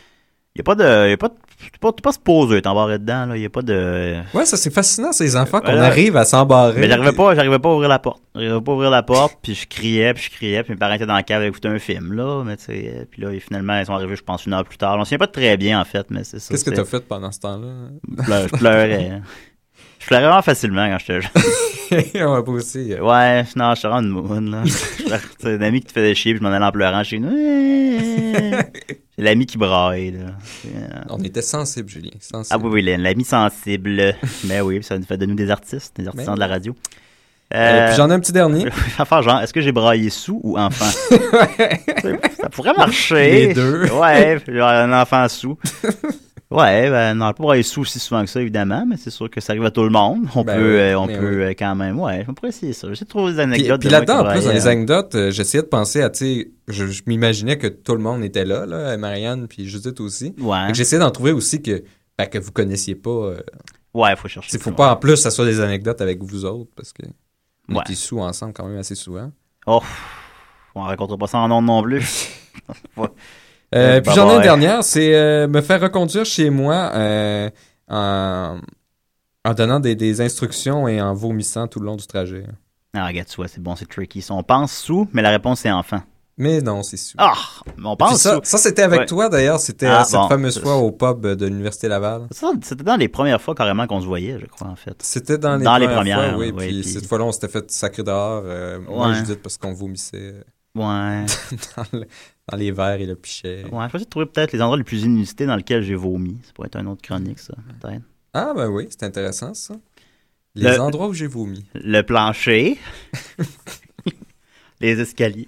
Speaker 5: il n'y a pas de. Y a pas de pas, pas supposé t'embarrer dedans, là. Il n'y a pas de.
Speaker 6: Ouais, ça, c'est fascinant, ces enfants, qu'on
Speaker 5: Voilà.
Speaker 6: arrive à s'embarrer.
Speaker 5: Mais j'arrivais pas, j'arrivais pas à ouvrir la porte. J'arrivais pas à ouvrir la porte, puis je criais, puis je criais, puis mes parents étaient dans la cave à écouter un film, là. Mais tu sais, euh, puis là, finalement, ils sont arrivés, je pense, une heure plus tard. On s'en souvient pas très bien, en fait, mais c'est ça.
Speaker 6: Qu'est-ce que t'as fait pendant ce temps-là?
Speaker 5: Je pleurais. Je pleurais. vraiment facilement quand j'étais jeune.
Speaker 6: ouais, pas aussi. euh.
Speaker 5: Ouais, non, je suis en moune, là. C'est un ami qui te faisait chier, puis je m'en allais en pleurant chez nous. C'est l'ami qui braille, là. Euh,
Speaker 6: On était sensibles, Julien. Sensibles.
Speaker 5: Ah oui, oui, l'ami sensible. Ben oui, ça nous fait de nous des artistes, des artisans
Speaker 6: Ben
Speaker 5: de la radio.
Speaker 6: Euh, puis j'en ai un petit dernier.
Speaker 5: Enfin, genre, est-ce que j'ai braillé sous ou enfant? ça pourrait marcher.
Speaker 6: Les deux.
Speaker 5: Ouais, genre un enfant sous. Ouais, ben non, pas brailler sous aussi souvent que ça, évidemment, mais c'est sûr que ça arrive à tout le monde. On
Speaker 6: Ben
Speaker 5: peut,
Speaker 6: oui,
Speaker 5: euh, on peut
Speaker 6: oui.
Speaker 5: euh, quand même, ouais, on pourrait essayer ça. J'essaie de trouver des anecdotes.
Speaker 6: puis là-dedans, en plus, dans les
Speaker 5: braillait.
Speaker 6: anecdotes, euh, j'essayais de penser à, tu sais, je, je m'imaginais que tout le monde était là, là, Marianne puis Judith aussi.
Speaker 5: Ouais.
Speaker 6: J'essayais d'en trouver aussi que, ben, que vous connaissiez pas. euh,
Speaker 5: Ouais, faut chercher.
Speaker 6: Il faut pas en plus que ça soit des anecdotes avec vous autres, parce que on
Speaker 5: Ouais.
Speaker 6: était sous ensemble quand même assez souvent.
Speaker 5: Oh, on racontera pas ça en nom non plus. Ouais.
Speaker 6: Euh,
Speaker 5: Euh,
Speaker 6: puis
Speaker 5: bye
Speaker 6: j'en ai une
Speaker 5: bye.
Speaker 6: dernière, c'est euh, me faire reconduire chez moi euh, en, en donnant des, des instructions et en vomissant tout le long du trajet.
Speaker 5: Ah, regarde, tu vois, c'est bon, c'est tricky. On pense sous, mais la réponse c'est enfant.
Speaker 6: Mais non, c'est sous.
Speaker 5: Ah, on pense
Speaker 6: ça,
Speaker 5: sous.
Speaker 6: ça c'était avec
Speaker 5: Ouais.
Speaker 6: toi d'ailleurs, c'était
Speaker 5: Ah,
Speaker 6: cette
Speaker 5: bon.
Speaker 6: fameuse fois au pub de l'Université Laval.
Speaker 5: C'était dans les premières fois carrément qu'on se voyait, je crois, en fait.
Speaker 6: C'était dans les
Speaker 5: Dans les
Speaker 6: premières,
Speaker 5: premières,
Speaker 6: fois, oui.
Speaker 5: oui,
Speaker 6: puis
Speaker 5: puis-
Speaker 6: cette fois-là, on s'était fait sacrer dehors. euh, Moi,
Speaker 5: Ouais.
Speaker 6: je dis parce qu'on vomissait
Speaker 5: Ouais.
Speaker 6: dans, le- dans les verres et le pichet.
Speaker 5: Ouais, je vais essayer de trouver peut-être les endroits les plus inusités dans lesquels j'ai vomi. Ça pourrait être un autre chronique, ça, peut-être.
Speaker 6: Ah, ben oui, c'est intéressant ça. Les
Speaker 5: Le-
Speaker 6: endroits où j'ai vomi.
Speaker 5: Le plancher. les escaliers.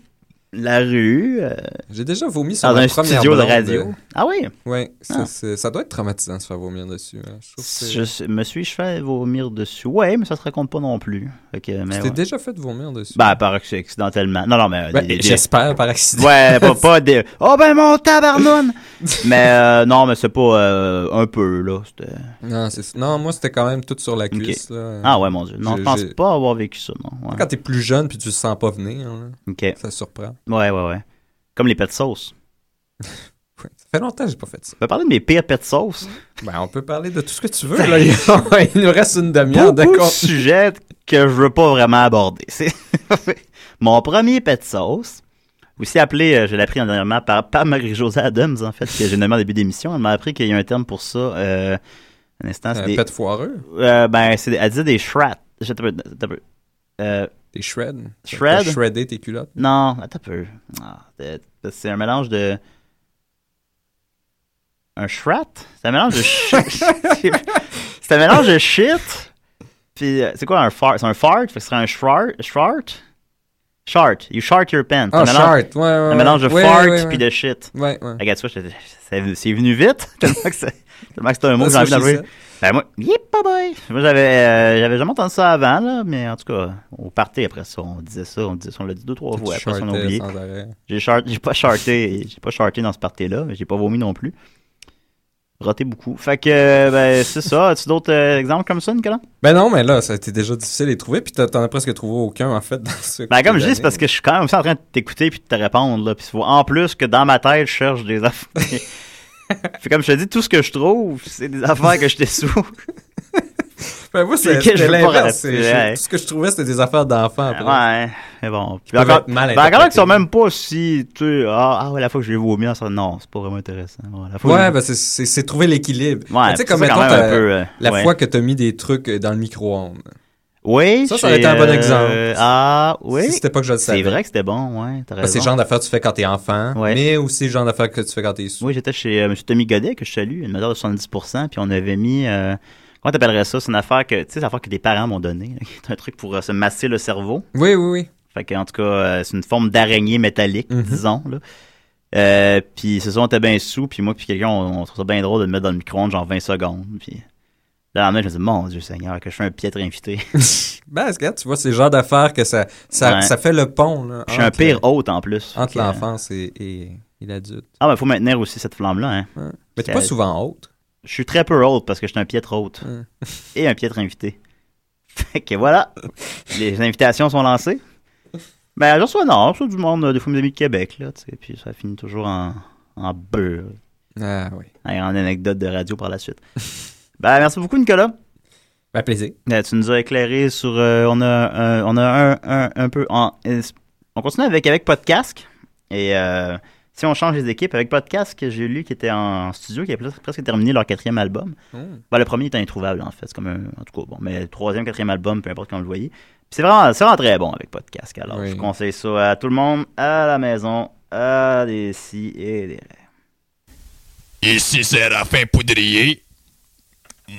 Speaker 5: La rue, euh,
Speaker 6: J'ai déjà vomi sur
Speaker 5: dans
Speaker 6: ma
Speaker 5: un
Speaker 6: première
Speaker 5: studio de radio. Ah oui?
Speaker 6: Ça,
Speaker 5: Ah.
Speaker 6: ça doit être traumatisant de se faire vomir dessus. hein. Je
Speaker 5: me suis-je fait vomir dessus? Ouais, mais ça se raconte pas non plus. Mais
Speaker 6: Tu t'es
Speaker 5: ouais.
Speaker 6: déjà fait vomir dessus?
Speaker 5: Ben, par acc- accidentellement. Non, non, mais...
Speaker 6: Ben,
Speaker 5: des- des-
Speaker 6: J'espère par accident.
Speaker 5: Ouais, pas, pas des... Oh ben mon tabarnoune! mais euh, non, mais c'est pas euh, un peu, là.
Speaker 6: Non, c'est- non, moi, c'était quand même tout sur la cuisse. là.
Speaker 5: Ah ouais, mon Dieu. Non, je pense pas avoir vécu ça, non. Ouais.
Speaker 6: Quand t'es plus jeune puis tu le sens pas venir, là,
Speaker 5: OK.
Speaker 6: ça surprend.
Speaker 5: Ouais, ouais, ouais. Comme les pets sauce.
Speaker 6: Ouais, Ça fait longtemps que j'ai pas fait ça.
Speaker 5: On peut parler de mes pires pets sauce?
Speaker 6: Ben, on peut parler de tout ce que tu veux. Là. Il nous reste une demi-heure de con-
Speaker 5: sujets que je veux pas vraiment aborder. C'est mon premier pet sauce. Aussi appelé, euh, je l'ai appris dernièrement par, par Marie-Josée Adams, en fait, que j'ai nommé en début d'émission. Elle m'a appris qu'il y a un terme pour ça. Euh, un instant, c'est
Speaker 6: Un
Speaker 5: des...
Speaker 6: pet foireux?
Speaker 5: Euh, ben, c'est, elle disait des shrats. Je- peu. Euh,
Speaker 6: Des shreds.
Speaker 5: Shred?
Speaker 6: T'as shreddé tes culottes?
Speaker 5: non, attends un peu. Ah, c'est- un mélange de... Un shrat? C'est un mélange de shit. c'est un mélange de shit. Puis, euh, c'est quoi un fart? C'est un fart? Fait que ce serait un shart? Shart? Shart. You shart your pants.
Speaker 6: Ah,
Speaker 5: un mélange,
Speaker 6: shart. Ouais, ouais,
Speaker 5: un mélange de
Speaker 6: Ouais,
Speaker 5: fart puis de shit.
Speaker 6: Ouais, ouais.
Speaker 5: Regarde, tu vois, c'est venu vite. tellement que c'est un mot que j'ai envie d'enlever. Ben moi, yip, bye bye. Moi, j'avais, euh, j'avais jamais entendu ça avant, là, mais en tout cas, on partait après ça, on disait ça, on disait ça, on l'a dit deux, trois fois, après ça, on a oublié. J'ai j'ai pas charté, j'ai pas charté dans ce party-là, mais j'ai pas vomi non plus. Roté beaucoup. Fait que, euh, ben, c'est ça. As-tu d'autres euh, exemples comme ça, Nicolas?
Speaker 6: Ben non, mais là, ça a été déjà difficile à les trouver, puis t'en as presque trouvé aucun, en fait, dans ce
Speaker 5: Ben, comme je dis, c'est parce que je suis quand même aussi en train de t'écouter puis de te répondre, là. Puis en plus que dans ma tête, je cherche des affaires. Fait comme je te dis, tout ce que je trouve, c'est des affaires que je t'ai sous.
Speaker 6: Ben, moi, c'est- l'inverse.
Speaker 5: ouais.
Speaker 6: Tout ce que je trouvais, c'était des affaires d'enfants. après.
Speaker 5: Ouais, mais bon. Puis encore,
Speaker 6: mal
Speaker 5: ben, encore
Speaker 6: interprétés.
Speaker 5: sont même pas si, tu sais, ah, ah ouais, la fois que j'ai vomi, ça, non, c'est pas vraiment intéressant. Bon, la fois
Speaker 6: Ouais,
Speaker 5: que-
Speaker 6: ben c'est- trouver l'équilibre.
Speaker 5: Ouais,
Speaker 6: tu sais, comme mettons,
Speaker 5: un peu, euh,
Speaker 6: la
Speaker 5: ouais.
Speaker 6: fois que t'as mis des trucs euh, dans le micro-ondes.
Speaker 5: Oui,
Speaker 6: Ça, ça aurait été un bon
Speaker 5: euh,
Speaker 6: exemple.
Speaker 5: Ah, oui.
Speaker 6: Si c'était pas que je le savais.
Speaker 5: C'est vrai que c'était bon, ouais, t'as
Speaker 6: c'est le genre d'affaires que tu fais quand t'es enfant,
Speaker 5: Ouais.
Speaker 6: mais aussi le genre d'affaires que tu fais quand t'es sous.
Speaker 5: Oui, j'étais chez euh, M. Tommy Godet, que je salue, une modèle de 70%, puis on avait mis, euh, comment t'appellerais ça? C'est une affaire que, tu sais, que des parents m'ont donnée, là, qui est un truc pour euh, se masser le cerveau.
Speaker 6: Oui, oui, oui.
Speaker 5: Fait que, en tout cas, euh, c'est une forme d'araignée métallique,
Speaker 6: Mhm.
Speaker 5: disons, là. Euh, puis c'est ça, on était bien sous, puis moi puis quelqu'un, on, on trouve ça bien drôle de le mettre dans le micro-ondes, genre 20 secondes, puis... Là, main, je me dis, mon Dieu Seigneur, que je fais un piètre invité.
Speaker 6: Ben, regarde, tu vois, c'est le genre d'affaires que ça, ça,
Speaker 5: Ouais.
Speaker 6: ça fait le pont, là.
Speaker 5: Je suis un pire hôte, en plus.
Speaker 6: Entre l'enfance et, et, et l'adulte.
Speaker 5: Ah, ben, faut maintenir aussi cette flamme-là, hein.
Speaker 6: Ouais. Mais t'es pas souvent hôte.
Speaker 5: Je suis très peu hôte parce que je suis un piètre hôte. Et un piètre invité. Fait que voilà. Les invitations sont lancées. Ben, je reçois, non, je du monde, euh, des fois mes amis de Québec, là, tu sais, puis ça finit toujours en, en beurre.
Speaker 6: Ah oui.
Speaker 5: Et en anecdote de radio par la suite. Ben, merci beaucoup, Nicolas.
Speaker 6: Ben, plaisir.
Speaker 5: Euh, tu nous as éclairé sur. euh, on a, un- on a un, un, un peu. En, on continue avec, avec Podcast. Et euh, si on change les équipes, avec Podcast, que j'ai lu qui était en studio, qui a presque, presque terminé leur quatrième album.
Speaker 6: Hmm.
Speaker 5: Ben, le premier était introuvable, en fait. C'est comme un. En tout cas, bon. Mais le troisième, quatrième album, peu importe quand on le voyait. Puis c'est vraiment, c'est vraiment très bon avec Podcast. Alors,
Speaker 6: Oui.
Speaker 5: je conseille ça à tout le monde, à la maison, à des si et des rêves.
Speaker 9: Ici Séraphin Poudrier.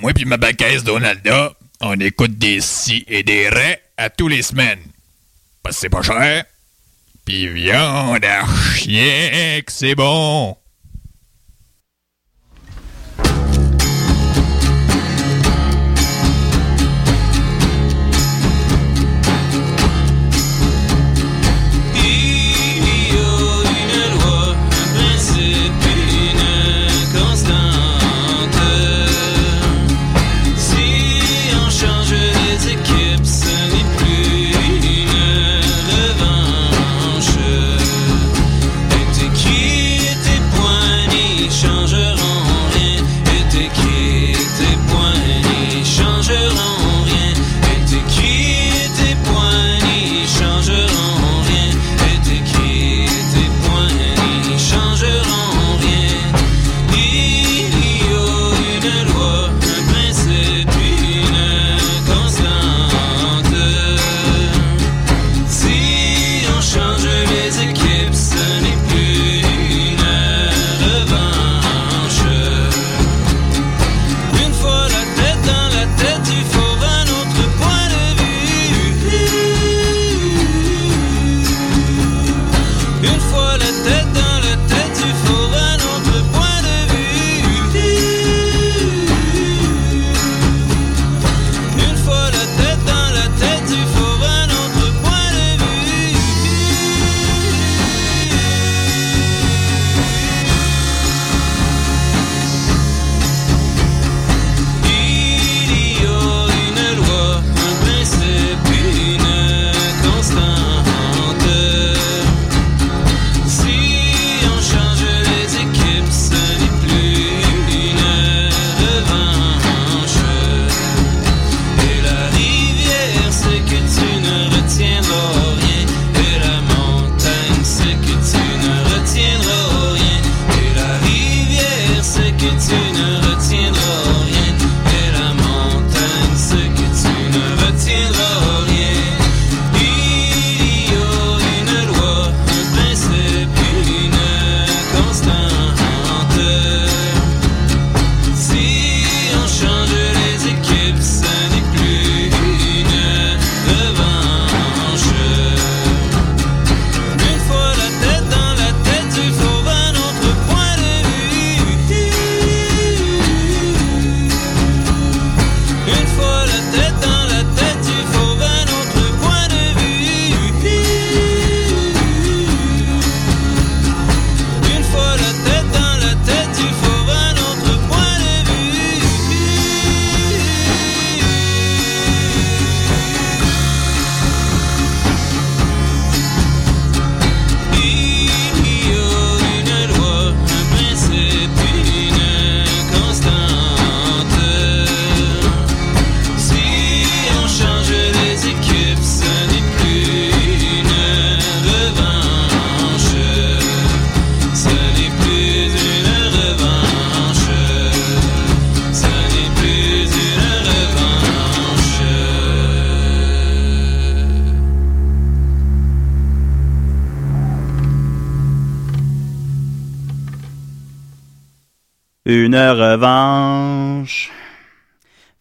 Speaker 9: Moi puis ma bacaise Donalda, on écoute des si et des raies à tous les semaines. Parce que c'est pas cher. Puis viande à chien que c'est bon.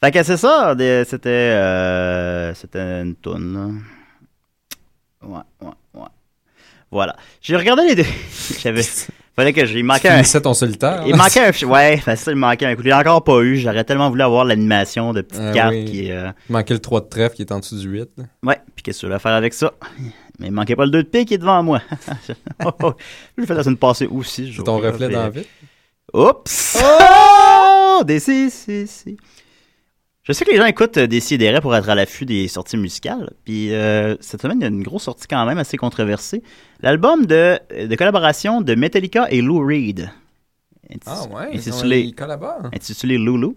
Speaker 5: Fait que c'est ça, c'était euh, c'était une toune. là. Ouais, ouais, ouais. Voilà. J'ai regardé les deux. J'avais fallait que j'ai manqué un
Speaker 6: ton solitaire.
Speaker 5: il manquait un ouais, fait ça, il manquait un coup. Je l'ai encore pas eu, j'aurais tellement voulu avoir l'animation de petites
Speaker 6: Ah
Speaker 5: cartes
Speaker 6: oui.
Speaker 5: qui euh,
Speaker 6: Il manquait le 3 de trèfle qui est en dessous du 8. là.
Speaker 5: Ouais, puis qu'est-ce que tu veux faire avec ça? Mais il manquait pas le 2 de pique qui est devant moi. oh, oh. Je l'ai fait la semaine passée aussi.
Speaker 6: C'est ton reflet dans la vitre.
Speaker 5: Oups! Oh! Des si, si, si. Je sais que les gens écoutent euh, des sidérés pour être à l'affût des sorties musicales. Puis euh, cette semaine, il y a une grosse sortie quand même assez controversée. L'album de, de collaboration de Metallica et Lou Reed.
Speaker 6: Ah ouais, ils, ont-
Speaker 5: Intitulé,
Speaker 6: ils collaborent.
Speaker 5: intitulé Loulou.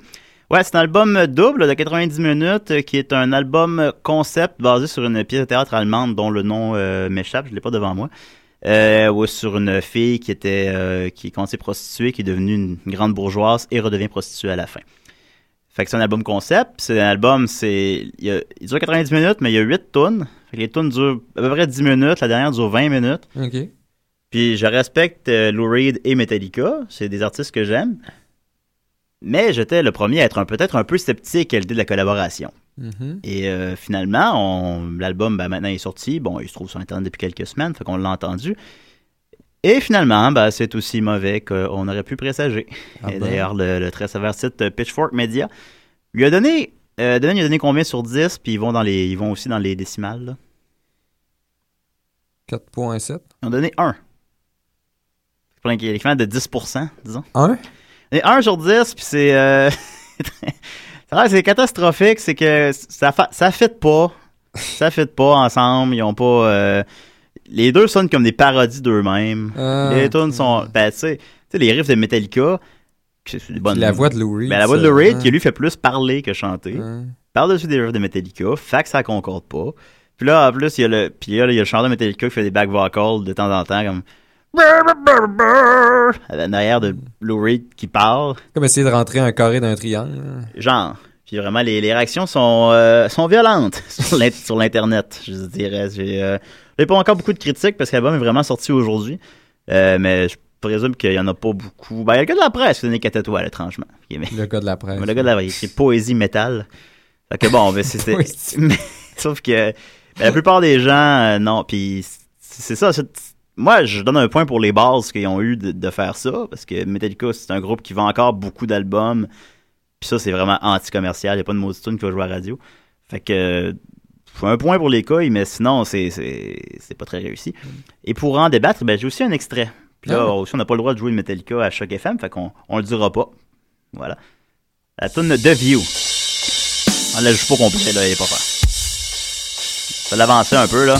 Speaker 5: Ouais, c'est un album double de 90 minutes euh, qui est un album concept basé sur une pièce de théâtre allemande dont le nom euh, m'échappe, je l'ai pas devant moi. Euh, sur une fille qui était euh, qui quand s'est prostituée, qui est devenue une grande bourgeoise et redevient prostituée à la fin. Fait que c'est un album concept. C'est un album, c'est il, dure 90 minutes, mais il y a 8 tunes. Fait que les tunes durent à peu près 10 minutes, la dernière dure 20 minutes.
Speaker 6: Ok.
Speaker 5: Puis je respecte euh, Lou Reed et Metallica, c'est des artistes que j'aime. Mais j'étais le premier à être peut-être un peu sceptique à l'idée de la collaboration.
Speaker 6: Mhm.
Speaker 5: Et euh, finalement, l'album ben, maintenant est sorti. Bon, il se trouve sur Internet depuis quelques semaines, fait qu'on l'a entendu. Et finalement, ben, c'est aussi mauvais qu'on aurait pu présager.
Speaker 6: Ah
Speaker 5: Et
Speaker 6: bon?
Speaker 5: D'ailleurs, le, le très sévère site euh, Pitchfork Media lui a donné, euh, il a donné combien sur 10, puis ils vont, dans les, ils vont aussi dans les décimales. là.
Speaker 6: 4.7.
Speaker 5: Ils ont donné 1. C'est pour l'équivalent de 10%, disons.
Speaker 6: 1?
Speaker 5: Et 1 sur 10, puis c'est. Euh... c'est catastrophique, c'est que ça fa... ça fit pas. Ça fit pas ensemble. Ils ont pas. euh, Les deux sonnent comme des parodies d'eux-mêmes.
Speaker 6: Ah,
Speaker 5: les tunes sont. Ben, tu sais, les riffs de Metallica. c'est
Speaker 6: Puis la voix de Lou Reed.
Speaker 5: Ben, la voix de Lou Reed, qui lui fait plus parler que chanter.
Speaker 6: Ouais.
Speaker 5: Par-dessus des riffs de Metallica. Fait que ça concorde pas. Puis là, en plus, il y a le, puis là, il y a le chanteur de Metallica qui fait des back vocals de temps en temps, comme. À l'arrière de Lou Reed qui parle.
Speaker 6: Comme essayer de rentrer un carré d'un triangle.
Speaker 5: Genre. Puis vraiment, les, les réactions sont, euh, sont violentes sur l'Internet, je dirais. J'ai euh, j'ai pas encore beaucoup de critiques parce que l'album est vraiment sorti aujourd'hui. Euh, mais je présume qu'il y en a pas beaucoup. Ben, il y a le gars de la presse qui a donné 4 étoiles, étrangement. Il
Speaker 6: Le gars de la presse.
Speaker 5: le gars de la il écrit poésie métal. Fait que bon, ben, c'est- c'est- mais- sauf que ben, la plupart des gens, euh, non. Puis c'est c'est ça. c'est- moi, je donne un point pour les bases qu'ils ont eu de, de faire ça, parce que Metallica, c'est un groupe qui vend encore beaucoup d'albums. Puis ça, c'est vraiment anti-commercial. Il n'y a pas de maudite tune qui va jouer à la radio. Fait que un point pour les couilles, mais sinon, c'est c'est c'est pas très réussi. Et pour en débattre, ben, j'ai aussi un extrait. Puis là,
Speaker 6: Ah.
Speaker 5: aussi, on n'a pas le droit de jouer de Metallica à Choc FM, fait qu'on on le dira pas. Voilà. La tune de View. On la joue pas complet, là, il est pas faire. Ça l'avancer un peu, là.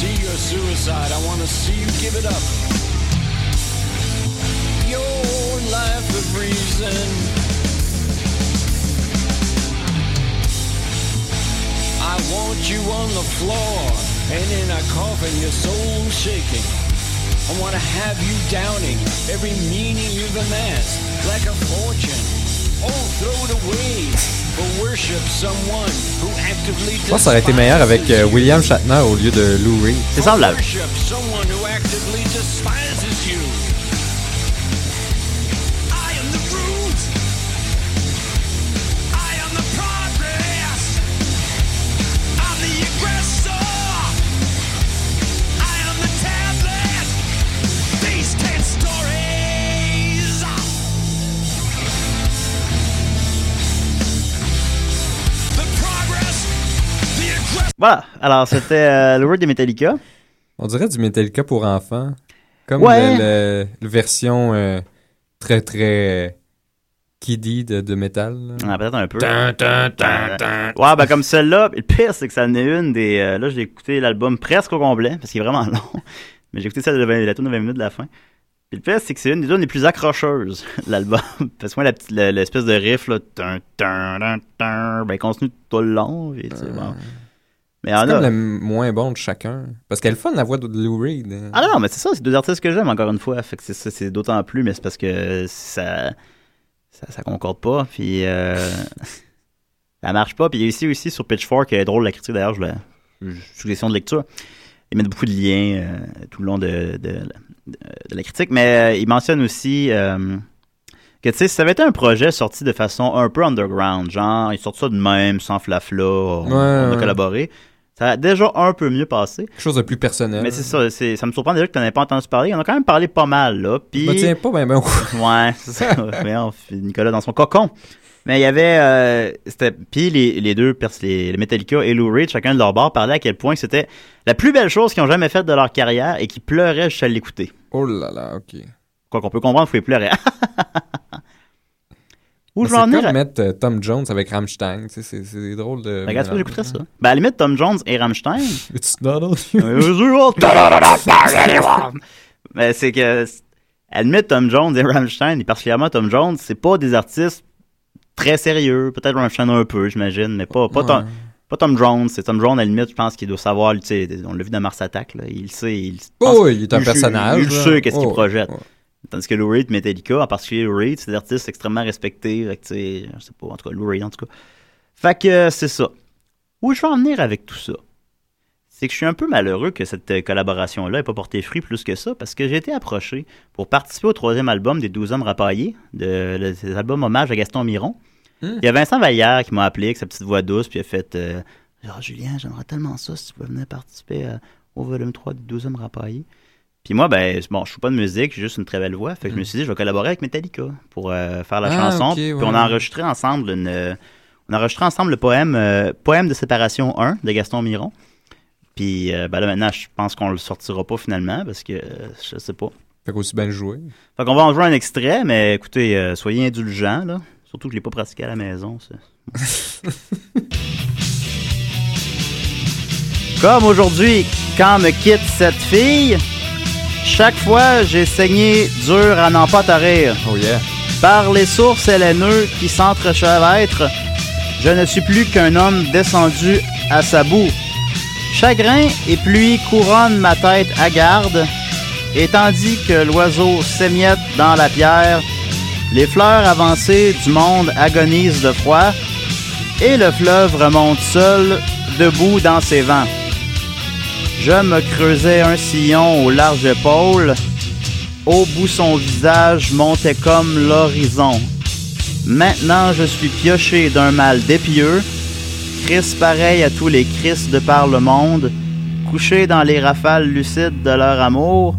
Speaker 7: Want you on the floor and in a coffin, your soul shaking. I wanna have you downing every meaning you've amassed like a fortune. Oh, throw it away for worship someone who actively
Speaker 6: Je pense que ça aurait été meilleur avec euh, William Shatner au lieu de Lou Reed.
Speaker 5: C'est semblable. Voilà. Alors, c'était euh, le word des Metallica.
Speaker 6: On dirait du Metallica pour enfants. Comme
Speaker 5: Ouais.
Speaker 6: le, le- le version euh, très très euh, kiddie de, de métal.
Speaker 5: Ah, peut-être un peu.
Speaker 6: Dun, dun, dun, dun.
Speaker 5: Ouais, ben comme celle-là, le pire, c'est que ça en est une des... euh, là, j'ai écouté l'album presque au complet, parce qu'il est vraiment long. Mais j'ai écouté celle de 20, la tune de 20 minutes de la fin. Puis le pire, c'est que c'est une des tunes les plus accrocheuses de l'album. Parce que moi, la l'espèce de riff, là, tun, tun, tun, tun, ben, il continue tout le long. puis, tu sais, bon. Mais
Speaker 6: C'est comme le moins bon de chacun. Parce qu'elle est fun la voix de Lou Reed. hein.
Speaker 5: Ah non, mais c'est ça, c'est deux artistes que j'aime, encore une fois. Fait que c'est c'est d'autant plus, mais c'est parce que ça, ça, ça concorde pas, puis euh, ça marche pas. Puis il y a ici aussi sur Pitchfork, qui est drôle la critique d'ailleurs, je la suggestion de lecture. Ils mettent beaucoup de liens euh, tout le long de, de, de- de la critique, mais euh, ils mentionnent aussi que tu sais, ça avait été un projet sorti de façon un peu underground, genre, ils sortent ça de même, sans flafla, on,
Speaker 6: Ouais,
Speaker 5: on a
Speaker 6: ouais.
Speaker 5: collaboré, ça a déjà un peu mieux passé.
Speaker 6: Quelque chose de plus personnel.
Speaker 5: Mais c'est ça, c'est- ça me surprend déjà que tu n'en pas entendu parler. On a quand même parlé pas mal, là. Puis...
Speaker 6: Je me tiens pas ben ben.
Speaker 5: Ouais, c'est ça. Nicolas dans son cocon. Mais il y avait, euh, c'était, puis les, les deux, les, les Metallica et Lou Reed, chacun de leur bord, parlaient à quel point c'était la plus belle chose qu'ils ont jamais faite de leur carrière et qui pleuraient juste à l'écouter.
Speaker 6: Oh là là, ok.
Speaker 5: Quoi qu'on peut comprendre, faut les pleurer. Où je vais en
Speaker 6: C'est
Speaker 5: venir?
Speaker 6: mettre euh, Tom Jones avec Rammstein. tu sais, C'est drôle de.
Speaker 5: Regarde, ça, j'écouterais ça. Ben, à la limite, Tom Jones et Rammstein.
Speaker 6: It's not on
Speaker 5: Mais c'est que, à la limite, Tom Jones et Rammstein, et particulièrement Tom Jones, c'est pas des artistes très sérieux. Peut-être Rammstein un peu, j'imagine, mais pas, pas,
Speaker 6: Ouais.
Speaker 5: Tom, pas Tom Jones. C'est Tom Jones, à la limite, je pense qu'il doit savoir, tu sais, on l'a vu dans Mars Attack, là, il sait. Il,
Speaker 6: Oh, oui, il est un
Speaker 5: il-
Speaker 6: personnage,
Speaker 5: Il,
Speaker 6: là.
Speaker 5: sait qu'est-ce qu'il
Speaker 6: Oh,
Speaker 5: projette.
Speaker 6: ouais.
Speaker 5: Tandis que Lou Reed, Metallica, en particulier Lou Reed, c'est des artistes extrêmement respectés. Fait que, je sais pas, en tout cas, Lou Reed, en tout cas. Fait que euh, c'est ça. Où je veux en venir avec tout ça? C'est que je suis un peu malheureux que cette euh, collaboration-là n'ait pas porté fruit plus que ça, parce que j'ai été approché pour participer au troisième album des 12 hommes rapaillés, de, le- cet album hommage à Gaston Miron.
Speaker 6: Hmm.
Speaker 5: Il y a Vincent Vallière qui m'a appelé avec sa petite voix douce, puis il a fait euh, Ah, Julien, j'aimerais tellement ça si tu pouvais venir participer euh, au volume 3 des 12 hommes rapaillés. Puis moi, ben, bon, je suis pas de musique, j'ai juste une très belle voix. Fait que je me suis dit, je vais collaborer avec Metallica pour euh, faire la.
Speaker 6: Ah,
Speaker 5: chanson. puis on a enregistré ensemble une, euh, on a enregistré ensemble le poème, euh, poème de séparation 1 de Gaston Miron. Puis euh, ben là maintenant, je pense qu'on le sortira pas finalement parce que je sais pas.
Speaker 6: Fait qu'aussi bien le jouer.
Speaker 5: Fait qu'on va en jouer un extrait, mais écoutez, soyez indulgents là. Surtout que je l'ai pas pratiqué à la maison. ça. Comme aujourd'hui, quand me quitte cette fille, chaque fois j'ai saigné dur à n'en pas tarir.
Speaker 6: Oh yeah.
Speaker 5: Par les sources et les nœuds qui s'entrechevêtrent, je ne suis plus qu'un homme descendu à sa boue. Chagrin et pluie couronnent ma tête hagarde, et tandis que l'oiseau s'émiette dans la pierre, les fleurs avancées du monde agonisent de froid, et le fleuve remonte seul, debout dans ses vents. Je me creusais un sillon aux larges épaules, au bout son visage montait comme l'horizon. Maintenant je suis pioché d'un mal dépieux, Chris pareil à tous les Chris de par le monde, couchés dans les rafales lucides de leur amour,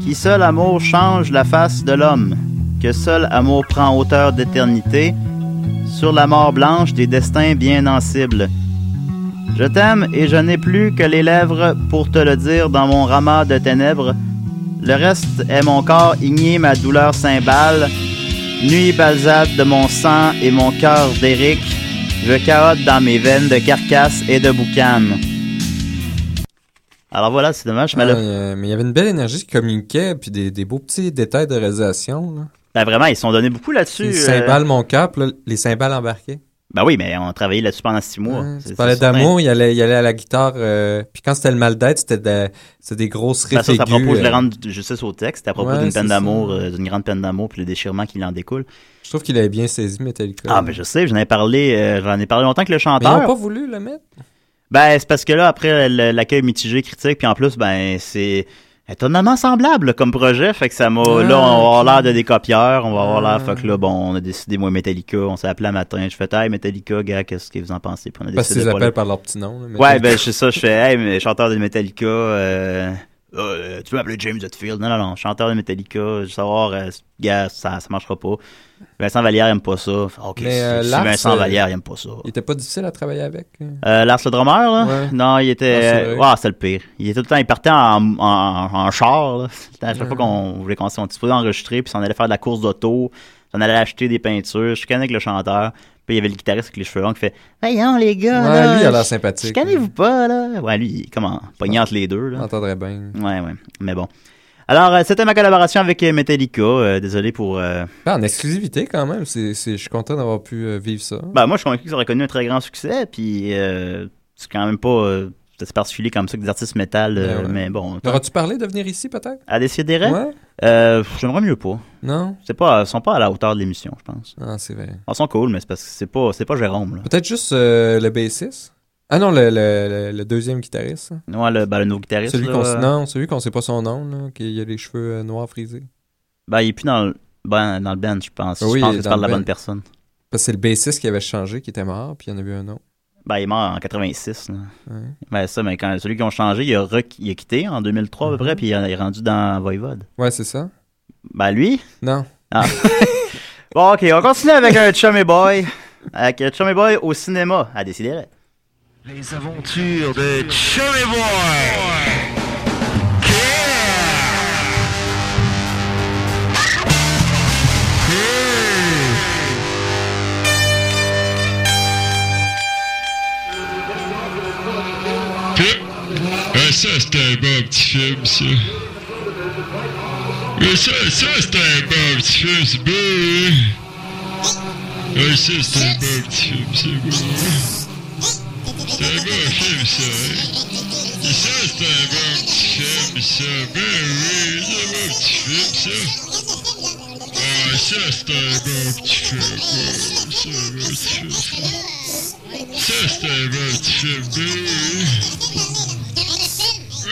Speaker 5: qui seul amour change la face de l'homme, que seul amour prend hauteur d'éternité, sur la mort blanche des destins bien sensibles. Je t'aime et je n'ai plus que les lèvres pour te le dire dans mon ramas de ténèbres. Le reste est mon corps igné, ma douleur cymbale. Nuit balsade de mon sang et mon cœur d'Éric. Je carotte dans mes veines de carcasse et de boucan. Alors voilà, c'est dommage, mais
Speaker 6: Ah,
Speaker 5: là,
Speaker 6: a- mais il y avait une belle énergie qui communiquait, puis des, des beaux petits détails de réalisation. Là.
Speaker 5: ben vraiment, ils sont donnés beaucoup là-dessus.
Speaker 6: Les
Speaker 5: euh,
Speaker 6: cymbales, mon cap, les cymbales embarqués.
Speaker 5: Ben oui, mais on a travaillé là-dessus pendant six mois.
Speaker 6: Ouais, tu parlais d'amour, il allait, il allait à la guitare. euh, puis quand c'était le mal d'être, c'était de- des grosses
Speaker 5: Ben
Speaker 6: riffs
Speaker 5: ça, c'est à propos,
Speaker 6: aigus,
Speaker 5: je
Speaker 6: euh.
Speaker 5: rendre justice au texte, c'était à propos
Speaker 6: Ouais,
Speaker 5: d'une peine
Speaker 6: ça.
Speaker 5: d'amour, euh, d'une grande peine d'amour, puis le déchirement qui en découle.
Speaker 6: Je trouve qu'il avait bien saisi Metallica.
Speaker 5: Ah, ben je sais, j'en ai parlé, euh, j'en ai parlé longtemps avec le
Speaker 6: Mais ils
Speaker 5: chanteur.
Speaker 6: n'ont pas voulu le mettre?
Speaker 5: Ben, c'est parce que là, après l'accueil mitigé, critique, puis en plus, ben, c'est étonnamment semblable comme projet. Fait que ça m'a.
Speaker 6: Ah,
Speaker 5: là, on va avoir l'air de des copieurs, on va avoir l'air.
Speaker 6: Ah.
Speaker 5: Fait que là, bon, on a décidé, moi, Metallica, on s'est appelé un matin. Je fais, hey, Metallica, gars, qu'est-ce que vous en pensez? Puis on a
Speaker 6: Parce qu'ils appellent
Speaker 5: le-
Speaker 6: par leur petit nom. là,
Speaker 5: Ouais, ben, c'est ça, je fais, hey, mais chanteur de Metallica, euh, euh, tu peux m'appeler James Hetfield? Non, non, non, chanteur de Metallica, je savoir, euh, gars, ça, ça marchera pas. Vincent Vallière aime pas ça. Ok,
Speaker 6: Mais, euh,
Speaker 5: si
Speaker 6: Lars,
Speaker 5: Vincent
Speaker 6: euh,
Speaker 5: Vallière il aime pas ça.
Speaker 6: Il était pas difficile à travailler avec.
Speaker 5: Lars le drummer, là?
Speaker 6: Ouais.
Speaker 5: Non, il
Speaker 6: Ah,
Speaker 5: était.
Speaker 6: c'est.
Speaker 5: Ouais, c'était le pire. Il était tout le temps, il partait en, en, en char, là. À chaque
Speaker 6: Ouais.
Speaker 5: fois qu'on voulait qu'on s'en supposé enregistrer, puis on allait faire de la course d'auto, on allait acheter des peintures. Je connais avec le chanteur. Puis il y avait le guitariste avec les cheveux longs qui fait Voyons, les gars.
Speaker 6: Ouais,
Speaker 5: là,
Speaker 6: lui, il a l'air sympathique.
Speaker 5: Connais-vous pas, là? Ouais, lui, comment? Pogné entre les deux, là.
Speaker 6: entendrait bien.
Speaker 5: Ouais, ouais. Mais bon. Alors, euh, c'était ma collaboration avec euh, Metallica. Euh, désolé pour. euh,
Speaker 6: Ah, en exclusivité quand même. C'est, je suis content d'avoir pu euh, vivre ça.
Speaker 5: Ben, moi, je suis convaincu que ça aurait connu un très grand succès, puis c'est quand même pas. Euh, c'est particulier comme ça que des artistes métal, euh,
Speaker 6: Ben ouais.
Speaker 5: mais bon.
Speaker 6: Auras-tu parlé de venir ici peut-être?
Speaker 5: À décider,
Speaker 6: Ouais?
Speaker 5: euh, j'aimerais mieux pas.
Speaker 6: Non?
Speaker 5: C'est pas, ils sont pas à la hauteur de l'émission, je pense.
Speaker 6: Ah, c'est vrai.
Speaker 5: Ils sont cool, mais c'est parce que c'est pas, c'est pas Jérôme.
Speaker 6: Peut-être juste euh, le bassiste? Ah non, le, le, le- le deuxième guitariste.
Speaker 5: Ouais, le, ben, le nouveau guitariste.
Speaker 6: Celui qu'on
Speaker 5: euh,
Speaker 6: non, celui qu'on sait pas son nom, là, qui a les cheveux euh, noirs frisés.
Speaker 5: Ben, il est plus dans le. Ben, dans le band, je pense.
Speaker 6: Oui,
Speaker 5: je pense que tu parles de la bonne personne.
Speaker 6: Parce que c'est le bassiste qui avait changé, qui était mort, puis il y en avait un autre.
Speaker 5: Ben, il est mort en 86. là.
Speaker 6: Ouais.
Speaker 5: Ben, ça, mais quand celui qui ont changé, il a, re- il a quitté en 2003 à peu
Speaker 6: Mhm.
Speaker 5: près, puis il est rendu dans Voivode.
Speaker 6: Ouais, c'est ça?
Speaker 5: Ben, lui?
Speaker 6: Non.
Speaker 5: Ah. bon, ok, on continue avec un Chummy Boy. Avec un Chummy Boy au cinéma, à décider.
Speaker 10: Les aventures de Chummy Boy.
Speaker 11: Ah, ça, c'était un bon petit film, ça. Mais ça, ça, c'était un bon petit film, c'est beau, hein? Ah,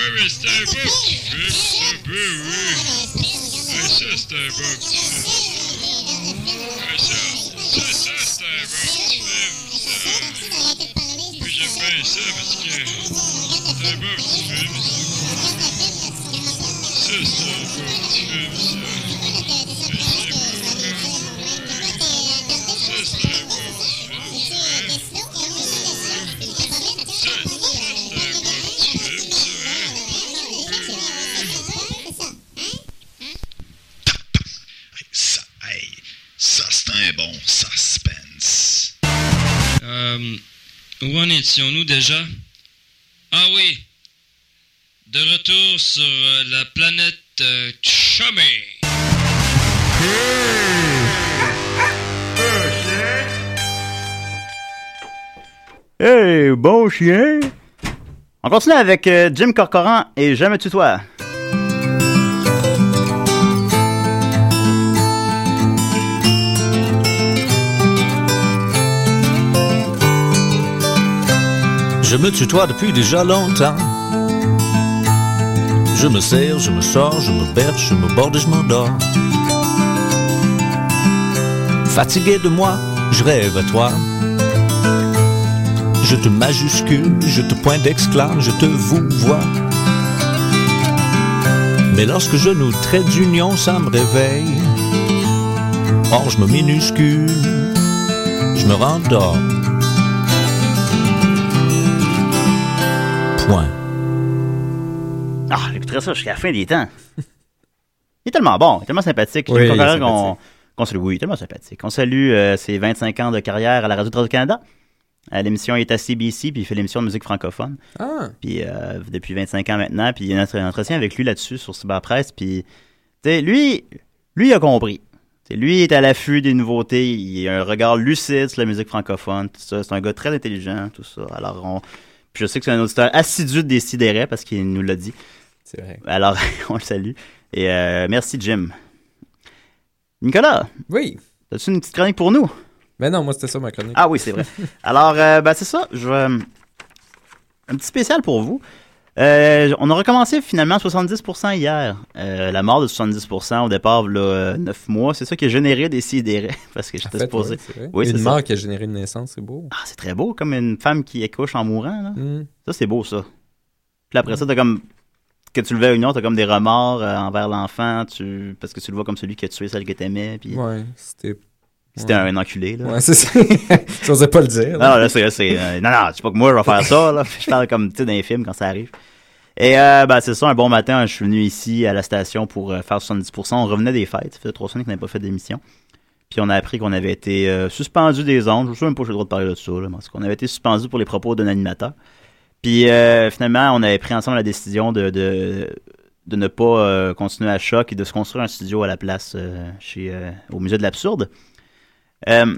Speaker 11: ça, c'était un bon petit film, c'est beau, hein? C'était un bon film, ça, hein? Et ça, c'était un bon petit
Speaker 12: suspense.
Speaker 13: Euh, où en étions-nous déjà? Ah oui! De retour sur euh, la planète euh, Chummy!
Speaker 5: Hey, bon chien! On continue avec euh, Jim Corcoran et Je me
Speaker 14: Je me tutoie depuis déjà longtemps. Je me serre, je me sors, je me berce, je me borde et je m'endors. Fatigué de moi, je rêve à toi. Je te majuscule, je te pointe d'exclame, je te vous vois. Mais lorsque je nous trait d'union, ça me réveille. Or, je me minuscule, je me rendors. Point.
Speaker 5: Ah, j'écouterai ça jusqu'à la fin des temps. Il est tellement bon, il est tellement sympathique.
Speaker 6: Oui, il est
Speaker 5: qu'on qu'on salue. Oui, il est tellement sympathique. On salue euh, ses 25 ans de carrière à la Radio-Canada. Euh, l'émission est à CBC, puis il fait l'émission de musique francophone.
Speaker 6: Ah.
Speaker 5: Puis euh, depuis 25 ans maintenant, puis il y a un entretien avec lui là-dessus sur Cyberpresse, puis tu sais, lui, lui il a compris. T'sais, lui il est à l'affût des nouveautés, il a un regard lucide sur la musique francophone, tout ça. C'est un gars très intelligent, tout ça. Alors, on... puis je sais que c'est un auditeur assidu de Décideret parce qu'il nous l'a dit.
Speaker 6: C'est vrai.
Speaker 5: Alors, on le salue. Et euh, merci, Jim. Nicolas.
Speaker 6: Oui.
Speaker 5: As-tu une petite chronique pour nous?
Speaker 6: Ben non, moi c'était ça ma chronique.
Speaker 5: Ah oui, c'est vrai. Alors, euh, ben, c'est ça. Je vais- Un petit spécial pour vous. Euh, on a recommencé finalement 70% hier. Euh, la mort de 70% au départ, là, 9 mois, c'est ça qui a généré des sidérés. Parce que j'étais supposé.
Speaker 6: ouais,
Speaker 5: oui,
Speaker 6: Une
Speaker 5: ça.
Speaker 6: mort qui a généré une naissance, c'est beau.
Speaker 5: Ah, c'est très beau, comme une femme qui accouche en mourant. Là.
Speaker 6: Mm.
Speaker 5: Ça, c'est beau, ça. Puis après ça, t'as comme. Que tu le veuilles ou non, t'as comme des remords euh, envers l'enfant, tu... parce que tu le vois comme celui qui a tué celle que t'aimais. Puis...
Speaker 6: Ouais, c'était.
Speaker 5: C'était
Speaker 6: ouais.
Speaker 5: un enculé, là.
Speaker 6: Ouais, c'est ça. J'osais pas le dire.
Speaker 5: Non, là, c'est. c'est, euh, non, non, je sais pas que moi, je vais faire ça, là. Je parle comme, tu sais, dans les films quand ça arrive. Et, euh, ben, c'est ça, un bon matin, je suis venu ici à la station pour euh, faire 70%. On revenait des fêtes. Ça faisait trois semaines qu'on n'avait pas fait d'émission. Puis on a appris qu'on avait été euh, suspendu des ondes. Je sais même pas si j'ai le droit de parler de ça, là, parce qu'on avait été suspendu pour les propos d'un animateur. Puis finalement, on avait pris ensemble la décision de, de, de ne pas continuer à choc et de se construire un studio à la place chez, au musée de l'absurde. Euh,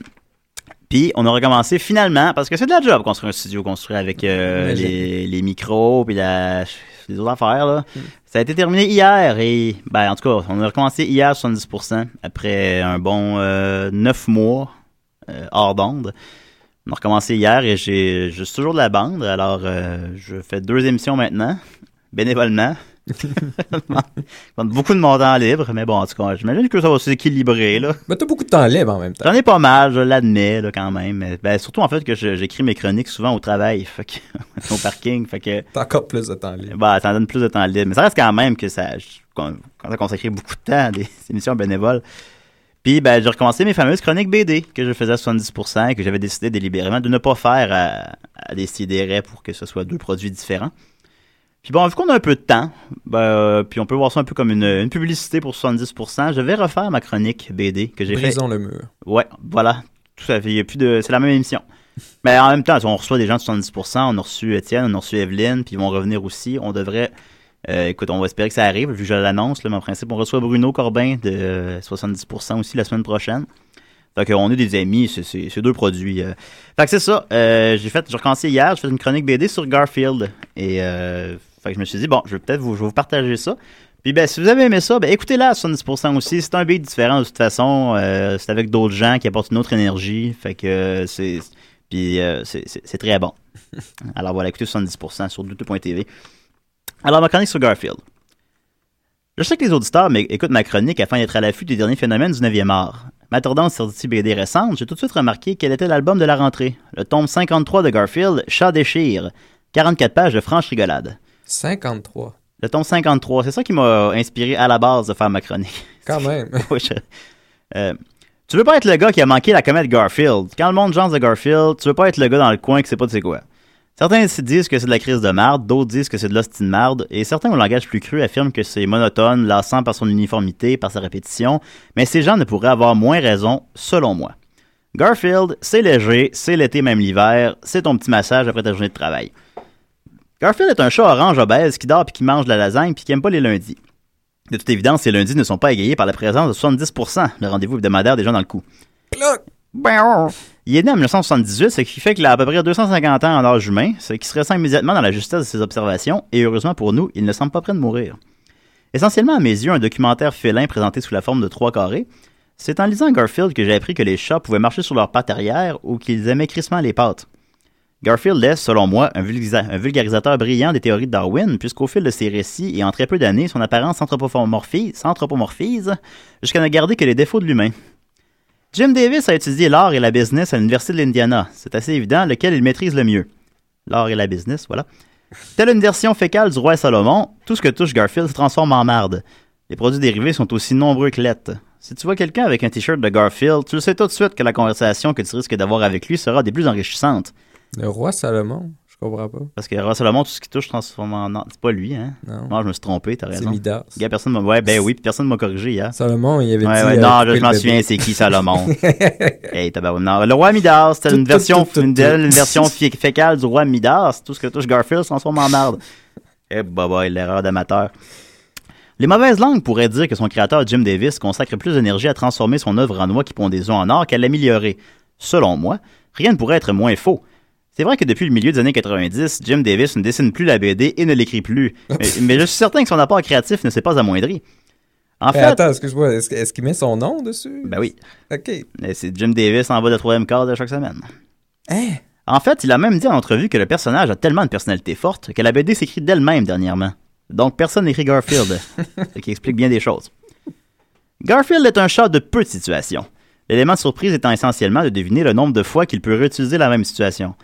Speaker 5: puis on a recommencé finalement, parce que c'est de la job construire un studio, construire avec euh, les, les micros, puis la, les autres affaires. Là. Ça a été terminé hier et, ben, en tout cas, on a recommencé hier 70% après un bon euh, 9 mois euh, hors d'onde. On a recommencé hier et j'ai juste toujours de la bande, alors je fais deux émissions maintenant, bénévolement. Beaucoup de mon temps libre, mais bon, en tout cas, j'imagine que ça va s'équilibrer, là.
Speaker 6: Mais t'as beaucoup de temps libre en même temps.
Speaker 5: J'en ai pas mal, je l'admets, là, quand même. Mais, ben, surtout, en fait, que j'écris mes chroniques souvent au travail, fait que, au parking, fait que...
Speaker 6: T'as encore plus de temps libre.
Speaker 5: Bah, ça en donne plus de temps libre. Mais ça reste quand même que ça, qu'on a consacré beaucoup de temps à des émissions bénévoles. Puis, ben, j'ai recommencé mes fameuses chroniques BD que je faisais à 70% et que j'avais décidé délibérément de ne pas faire à, à des sidérés pour que ce soit deux produits différents. Puis bon, vu qu'on a un peu de temps, ben, euh, puis on peut voir ça un peu comme une, une publicité pour 70%, je vais refaire ma chronique BD que j'ai fait.
Speaker 6: Brisons le mur.
Speaker 5: Ouais, voilà. Tout à fait. Il y a plus de. C'est la même émission. Mais en même temps, on reçoit des gens de 70%. On a reçu Étienne, on a reçu Evelyne, puis ils vont revenir aussi. On devrait. euh, écoute, on va espérer que ça arrive, vu que je l'annonce, là, mais en principe, on reçoit Bruno Corbin de euh, 70% aussi la semaine prochaine. Fait qu'on est des amis, c'est deux produits. euh. Fait que c'est ça. euh, j'ai fait, j'ai recommencé hier, j'ai fait une chronique BD sur Garfield. Et euh, fait que je me suis dit, bon, je vais peut-être vous, je vais vous partager ça. Puis ben, si vous avez aimé ça, ben écoutez-la à 70% aussi. C'est un beat différent de toute façon. euh, c'est avec d'autres gens qui apportent une autre énergie. Fait que euh, c'est. Puis euh, c'est- très bon. Alors voilà, écoutez 70% sur douteux.tv. Alors ma chronique sur Garfield. Je sais que les auditeurs écoutent ma chronique afin d'être à l'affût des derniers phénomènes du 9e art. M'attardant sur cette BD récente, j'ai tout de suite remarqué quel était l'album de la rentrée. Le tome 53 de Garfield, Chat déchire. 44 pages de franche rigolade.
Speaker 6: 53.
Speaker 5: Le tome 53, c'est ça qui m'a inspiré à la base de faire ma chronique.
Speaker 6: Quand même.
Speaker 5: Euh, tu veux pas être le gars qui a manqué la comète Garfield. Quand le monde jase de Garfield, tu veux pas être le gars dans le coin qui sait pas de c'est quoi. Certains disent que c'est de la crise de marde, d'autres disent que c'est de l'hostie de marde, et certains au langage plus cru affirment que c'est monotone, lassant par son uniformité, par sa répétition, mais ces gens ne pourraient avoir moins raison, selon moi. Garfield, c'est léger, c'est l'été même l'hiver, c'est ton petit massage après ta journée de travail. Garfield est un chat orange obèse qui dort puis qui mange de la lasagne puis qui aime pas les lundis. De toute évidence, ces lundis ne sont pas égayés par la présence de 70%, le rendez-vous hebdomadaire des gens dans le coup. Il est né en 1978, ce qui fait qu'il a à peu près 250 ans en âge humain, ce qui se ressent immédiatement dans la justesse de ses observations, et heureusement pour nous, il ne semble pas près de mourir. Essentiellement à mes yeux, un documentaire félin présenté sous la forme de trois carrés, c'est en lisant Garfield que j'ai appris que les chats pouvaient marcher sur leurs pattes arrière ou qu'ils aimaient crissement les pattes. Garfield est, selon moi, un, vulgarisateur brillant des théories de Darwin, puisqu'au fil de ses récits et en très peu d'années, son apparence s'anthropomorphise jusqu'à ne garder que les défauts de l'humain. Jim Davis a étudié l'art et la business à l'Université de l'Indiana. C'est assez évident lequel il maîtrise le mieux. L'art et la business, voilà. Telle une version fécale du roi Salomon, tout ce que touche Garfield se transforme en marde. Les produits dérivés sont aussi nombreux que lettres. Si tu vois quelqu'un avec un t-shirt de Garfield, tu le sais tout de suite que la conversation que tu risques d'avoir avec lui sera des plus enrichissantes.
Speaker 6: Le roi Salomon, je comprends pas.
Speaker 5: Parce que le roi Salomon, tout ce qui touche transforme en. C'est pas lui, hein?
Speaker 6: Non.
Speaker 5: je me suis trompé, t'as
Speaker 6: C'est
Speaker 5: raison.
Speaker 6: Midas.
Speaker 5: Gars, personne m'a... Ouais, ben oui, puis personne m'a corrigé hier.
Speaker 6: Salomon, il avait
Speaker 5: Ouais,
Speaker 6: dit.
Speaker 5: ouais,
Speaker 6: euh,
Speaker 5: non, je m'en souviens, c'est qui Salomon? hey, tabarouette. non, le roi Midas, c'était une version, une, version fé- fécale du roi Midas. Tout ce que touche Garfield se transforme en marde. Eh, bah, bah, l'erreur d'amateur. Les mauvaises langues pourraient dire que son créateur Jim Davis consacre plus d'énergie à transformer son œuvre en noix qui pond des œufs en or qu'à l'améliorer. Selon moi, rien ne pourrait être moins faux. C'est vrai que depuis le milieu des années 90, Jim Davis ne dessine plus la BD et ne l'écrit plus. mais, mais je suis certain que son apport créatif ne s'est pas amoindri. En fait,
Speaker 6: attends, excuse-moi, est-ce qu'il met son nom dessus?
Speaker 5: ben oui.
Speaker 6: Ok.
Speaker 5: C'est Jim Davis en bas de troisième quart de chaque semaine.
Speaker 6: Hein?
Speaker 5: En fait, il a même dit en entrevue que le personnage a tellement de personnalité forte que la BD s'écrit d'elle-même dernièrement. Donc personne n'écrit Garfield, ce qui explique bien des choses. Garfield est un chat de peu de situations. L'élément de surprise étant essentiellement de deviner le nombre de fois qu'il peut réutiliser la même situation.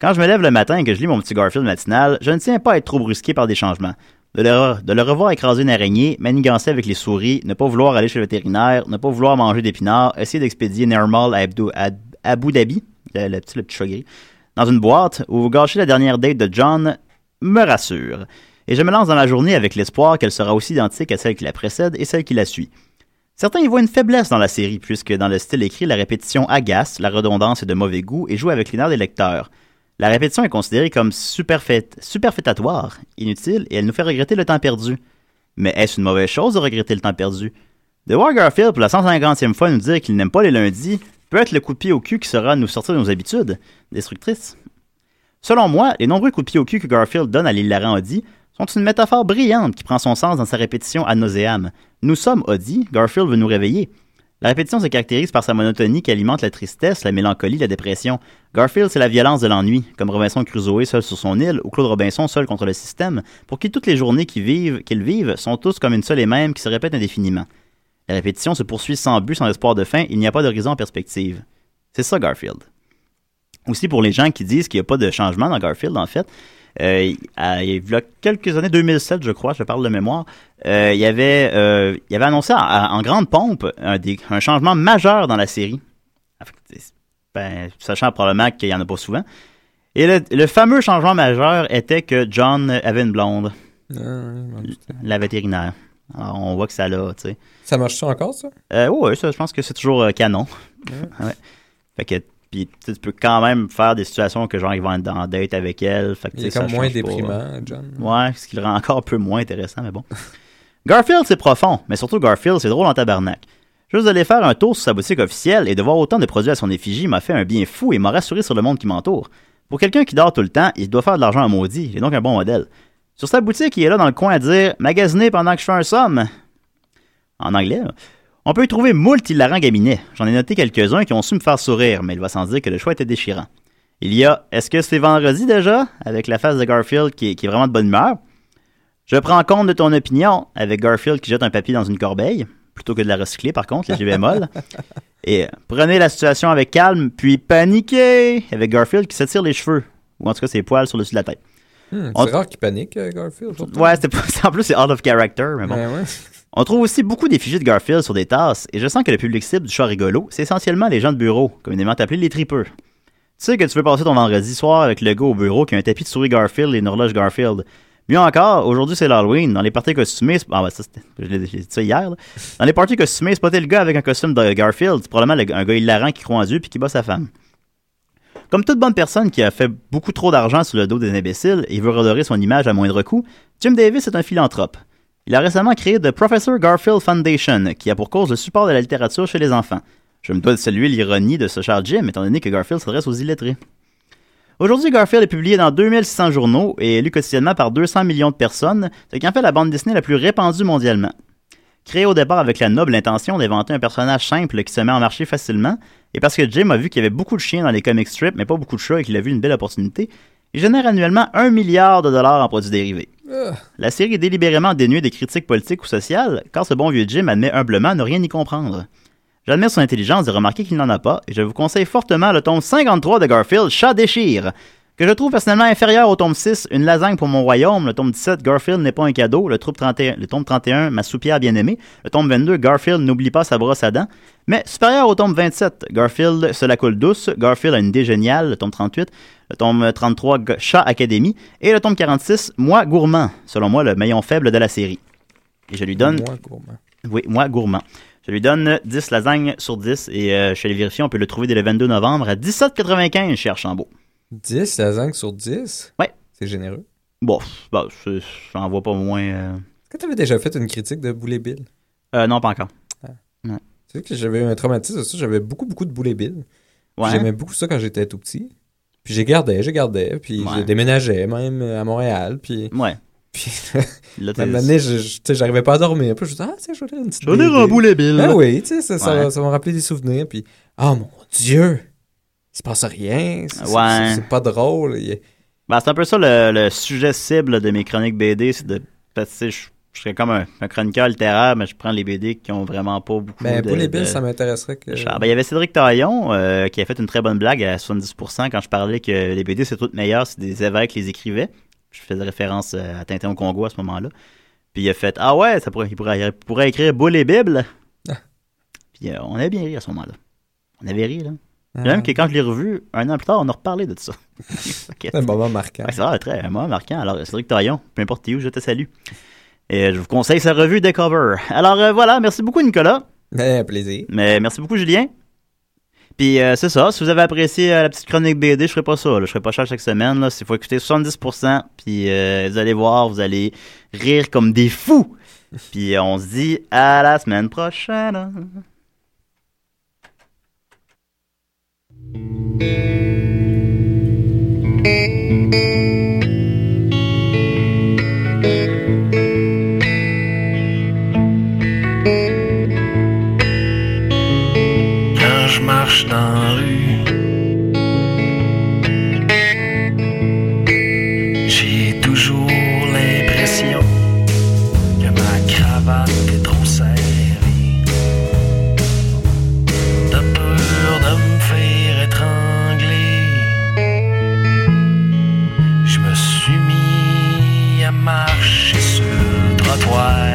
Speaker 5: Quand je me lève le matin et que je lis mon petit Garfield matinal, je ne tiens pas à être trop brusqué par des changements. De le, de le revoir écraser une araignée, manigancer avec les souris, ne pas vouloir aller chez le vétérinaire, ne pas vouloir manger d'épinards, essayer d'expédier Nermal à, à Abu Dhabi, le, petit, le petit dans une boîte ou gâcher la dernière date de John, me rassure. Et je me lance dans la journée avec l'espoir qu'elle sera aussi identique à celle qui la précède et celle qui la suit. Certains y voient une faiblesse dans la série, puisque dans le style écrit, la répétition agace, la redondance est de mauvais goût et joue avec les des lecteurs. La répétition est considérée comme superfétatoire, inutile, et elle nous fait regretter le temps perdu. Mais est-ce une mauvaise chose de regretter le temps perdu? De voir Garfield pour la 150e fois nous dire qu'il n'aime pas les lundis peut être le coup de pied au cul qui sera nous sortir de nos habitudes destructrices. Selon moi, les nombreux coups de pied au cul que Garfield donne à l'hilarant Audi sont une métaphore brillante qui prend son sens dans sa répétition à nauséam. Nous sommes Audi, Garfield veut nous réveiller. La répétition se caractérise par sa monotonie qui alimente la tristesse, la mélancolie, la dépression. Garfield, c'est la violence de l'ennui, comme Robinson Crusoe seul sur son île ou Claude Robinson seul contre le système, pour qui toutes les journées qu'ils vivent, qu'ils vivent sont tous comme une seule et même qui se répète indéfiniment. La répétition se poursuit sans but, sans espoir de fin, il n'y a pas d'horizon en perspective. C'est ça Garfield. Aussi pour les gens qui disent qu'il n'y a pas de changement dans Garfield, en fait, euh, il à- il y a quelques années, 2007 je crois, je parle de mémoire, euh, il, y avait, euh, il avait annoncé en, en grande pompe un, des- un changement majeur dans la série. Ben, sachant probablement qu'il n'y en a pas souvent. Et le, le fameux changement majeur était que John avait une blonde, la vétérinaire. Alors, on voit que ça l'a, tu sais.
Speaker 6: Ça marche-tu encore, ça?
Speaker 5: Ouais, ça, je pense que c'est toujours canon. Ouais. Fait que, puis tu peux quand même faire des situations que genre ils vont être en date avec elle. Fait que,
Speaker 6: Il est
Speaker 5: ça
Speaker 6: comme moins
Speaker 5: pas.
Speaker 6: déprimant, John.
Speaker 5: Ouais, ce qui le rend encore un peu moins intéressant, mais bon. Garfield, c'est profond, mais surtout Garfield, c'est drôle en tabarnak. Juste d'aller faire un tour sur sa boutique officielle et de voir autant de produits à son effigie m'a fait un bien fou et m'a rassuré sur le monde qui m'entoure. Pour quelqu'un qui dort tout le temps, il doit faire de l'argent à maudit. Il est donc un bon modèle. Sur sa boutique, il est là dans le coin à dire Magasiner pendant que je fais un somme. En anglais, là. On peut y trouver moult hilarants gabinets. J'en ai noté quelques-uns qui ont su me faire sourire, mais il va sans dire que le choix était déchirant. Il y a Est-ce que c'est vendredi déjà avec la face de Garfield qui est, qui est vraiment de bonne humeur? Je prends compte de ton opinion avec Garfield qui jette un papier dans une corbeille, plutôt que de la recycler par contre, les G bémol. Et prenez la situation avec calme, puis paniquez avec Garfield qui s'attire les cheveux, ou en tout cas ses poils sur le dessus de la tête.
Speaker 6: Hmm,
Speaker 5: On-
Speaker 6: c'est rare qu'il panique, euh, Garfield.
Speaker 5: Ouais, pas, en plus c'est out of character, mais bon.
Speaker 6: Ouais.
Speaker 5: On trouve aussi beaucoup d'effigies de Garfield sur des tasses, et je sens que le public cible du chat rigolo, c'est essentiellement les gens de bureau, communément appelés les tripeux. Tu sais que tu veux passer ton vendredi soir avec le gars au bureau qui a un tapis de souris Garfield et une horloge Garfield. Mieux encore, aujourd'hui c'est l'Halloween. Dans les parties costumées, ah ouais, ça, hier. Dans les parties spotter le gars avec un costume de Garfield, c'est probablement le- un gars hilarant qui croit en Dieu puis qui bat sa femme. Comme toute bonne personne qui a fait beaucoup trop d'argent sur le dos des imbéciles et veut redorer son image à moindre coût, Jim Davis est un philanthrope. Il a récemment créé The Professor Garfield Foundation, qui a pour cause le support de la littérature chez les enfants. Je me dois de saluer l'ironie de ce cher Jim, étant donné que Garfield s'adresse aux illettrés. Aujourd'hui, Garfield est publié dans 2600 journaux et est lu quotidiennement par 200 millions de personnes, ce qui en fait la bande Disney la plus répandue mondialement. Créé au départ avec la noble intention d'inventer un personnage simple qui se met en marché facilement, et parce que Jim a vu qu'il y avait beaucoup de chiens dans les comic strips, mais pas beaucoup de chats et qu'il a vu une belle opportunité, il génère annuellement 1 milliard de dollars en produits dérivés. La série est délibérément dénuée de critiques politiques ou sociales, car ce bon vieux Jim admet humblement ne rien y comprendre. J'admire son intelligence de remarquer qu'il n'en a pas, et je vous conseille fortement le tome 53 de Garfield, Chat déchire, que je trouve personnellement inférieur au tome 6, Une lasagne pour mon royaume, le tome 17, Garfield n'est pas un cadeau, le, troupe 31 le tome 31, Ma soupière bien-aimée, le tome 22, Garfield n'oublie pas sa brosse à dents, mais supérieur au tome 27, Garfield se la coule douce, Garfield a une idée géniale, le tome 38, le tome 33, G- Chat Académie, et le tome 46, Moi gourmand, selon moi le maillon faible de la série. Et je lui donne...
Speaker 6: Moi, gourmand.
Speaker 5: Oui, moi, gourmand. Je lui donne 10 lasagnes sur 10 et euh, je suis allé vérifier, on peut le trouver dès le 22 novembre à 17,95 chez Archambault.
Speaker 6: 10 lasagnes sur 10?
Speaker 5: Ouais.
Speaker 6: C'est généreux.
Speaker 5: Bon, bah, c'est- j'en vois pas moins. euh,
Speaker 6: Est-ce que tu avais déjà fait une critique de Boulet Bill?
Speaker 5: euh, non, pas encore. Ouais.
Speaker 6: Tu sais que j'avais un traumatisme ça. J'avais beaucoup, beaucoup de Boulet Bill.
Speaker 5: Ouais.
Speaker 6: J'aimais beaucoup ça quand j'étais tout petit. Puis j'ai gardé, j'ai gardé. Puis
Speaker 5: Ouais.
Speaker 6: je déménageais même à Montréal. Puis,
Speaker 5: Ouais.
Speaker 6: puis
Speaker 5: Là,
Speaker 6: à un moment donné, j'arrivais pas à dormir. Puis je me disais, ah, tiens, je vais lire une petite
Speaker 5: Je vais lire un Boulet Bill.
Speaker 6: Ben oui, tu sais, ça, ça, ça va me rappeler des souvenirs. Puis, oh mon Dieu, se passe rien. C'est
Speaker 5: Ouais.
Speaker 6: pas drôle. Il
Speaker 5: Ben, c'est un peu ça le, le sujet cible de mes chroniques BD, c'est de. je, serais comme un, un chroniqueur littéraire, mais je prends les BD qui ont vraiment pas beaucoup
Speaker 6: Ben,
Speaker 5: de.
Speaker 6: Boulet Bill,
Speaker 5: de-
Speaker 6: ça m'intéresserait que.
Speaker 5: Ben, il y avait Cédric Taillon euh, qui a fait une très bonne blague à 70% quand je parlais que les BD c'est tout meilleur si des évêques les écrivaient. Je faisais référence euh, à Tintin au Congo à ce moment-là. Puis il a fait Ah ouais, ça pourrait, il, pourrait, il pourrait écrire Boule et Bible.
Speaker 6: Ah.
Speaker 5: Puis euh, on avait bien ri à ce moment-là. On avait ri, là.
Speaker 6: Ah.
Speaker 5: Même que quand je l'ai revu, un an plus tard, on a reparlé de ça.
Speaker 6: C'est un moment marquant.
Speaker 5: Ouais, c'est vrai, très, un moment marquant. Alors, Cédric Taillon, peu importe où, je te salue. Et je vous conseille sa revue des covers. Alors euh, voilà, merci beaucoup Nicolas.
Speaker 6: Ben, plaisir.
Speaker 5: Mais merci beaucoup Julien. Puis euh, c'est ça, si vous avez apprécié euh, la petite chronique BD, je ferai pas ça. là. Je ferai pas ça chaque semaine. Là. Il faut écouter 70%. Puis vous allez voir, vous allez rire comme des fous. Puis on se dit à la semaine prochaine.
Speaker 15: Quand je marche dans la
Speaker 7: rue. Et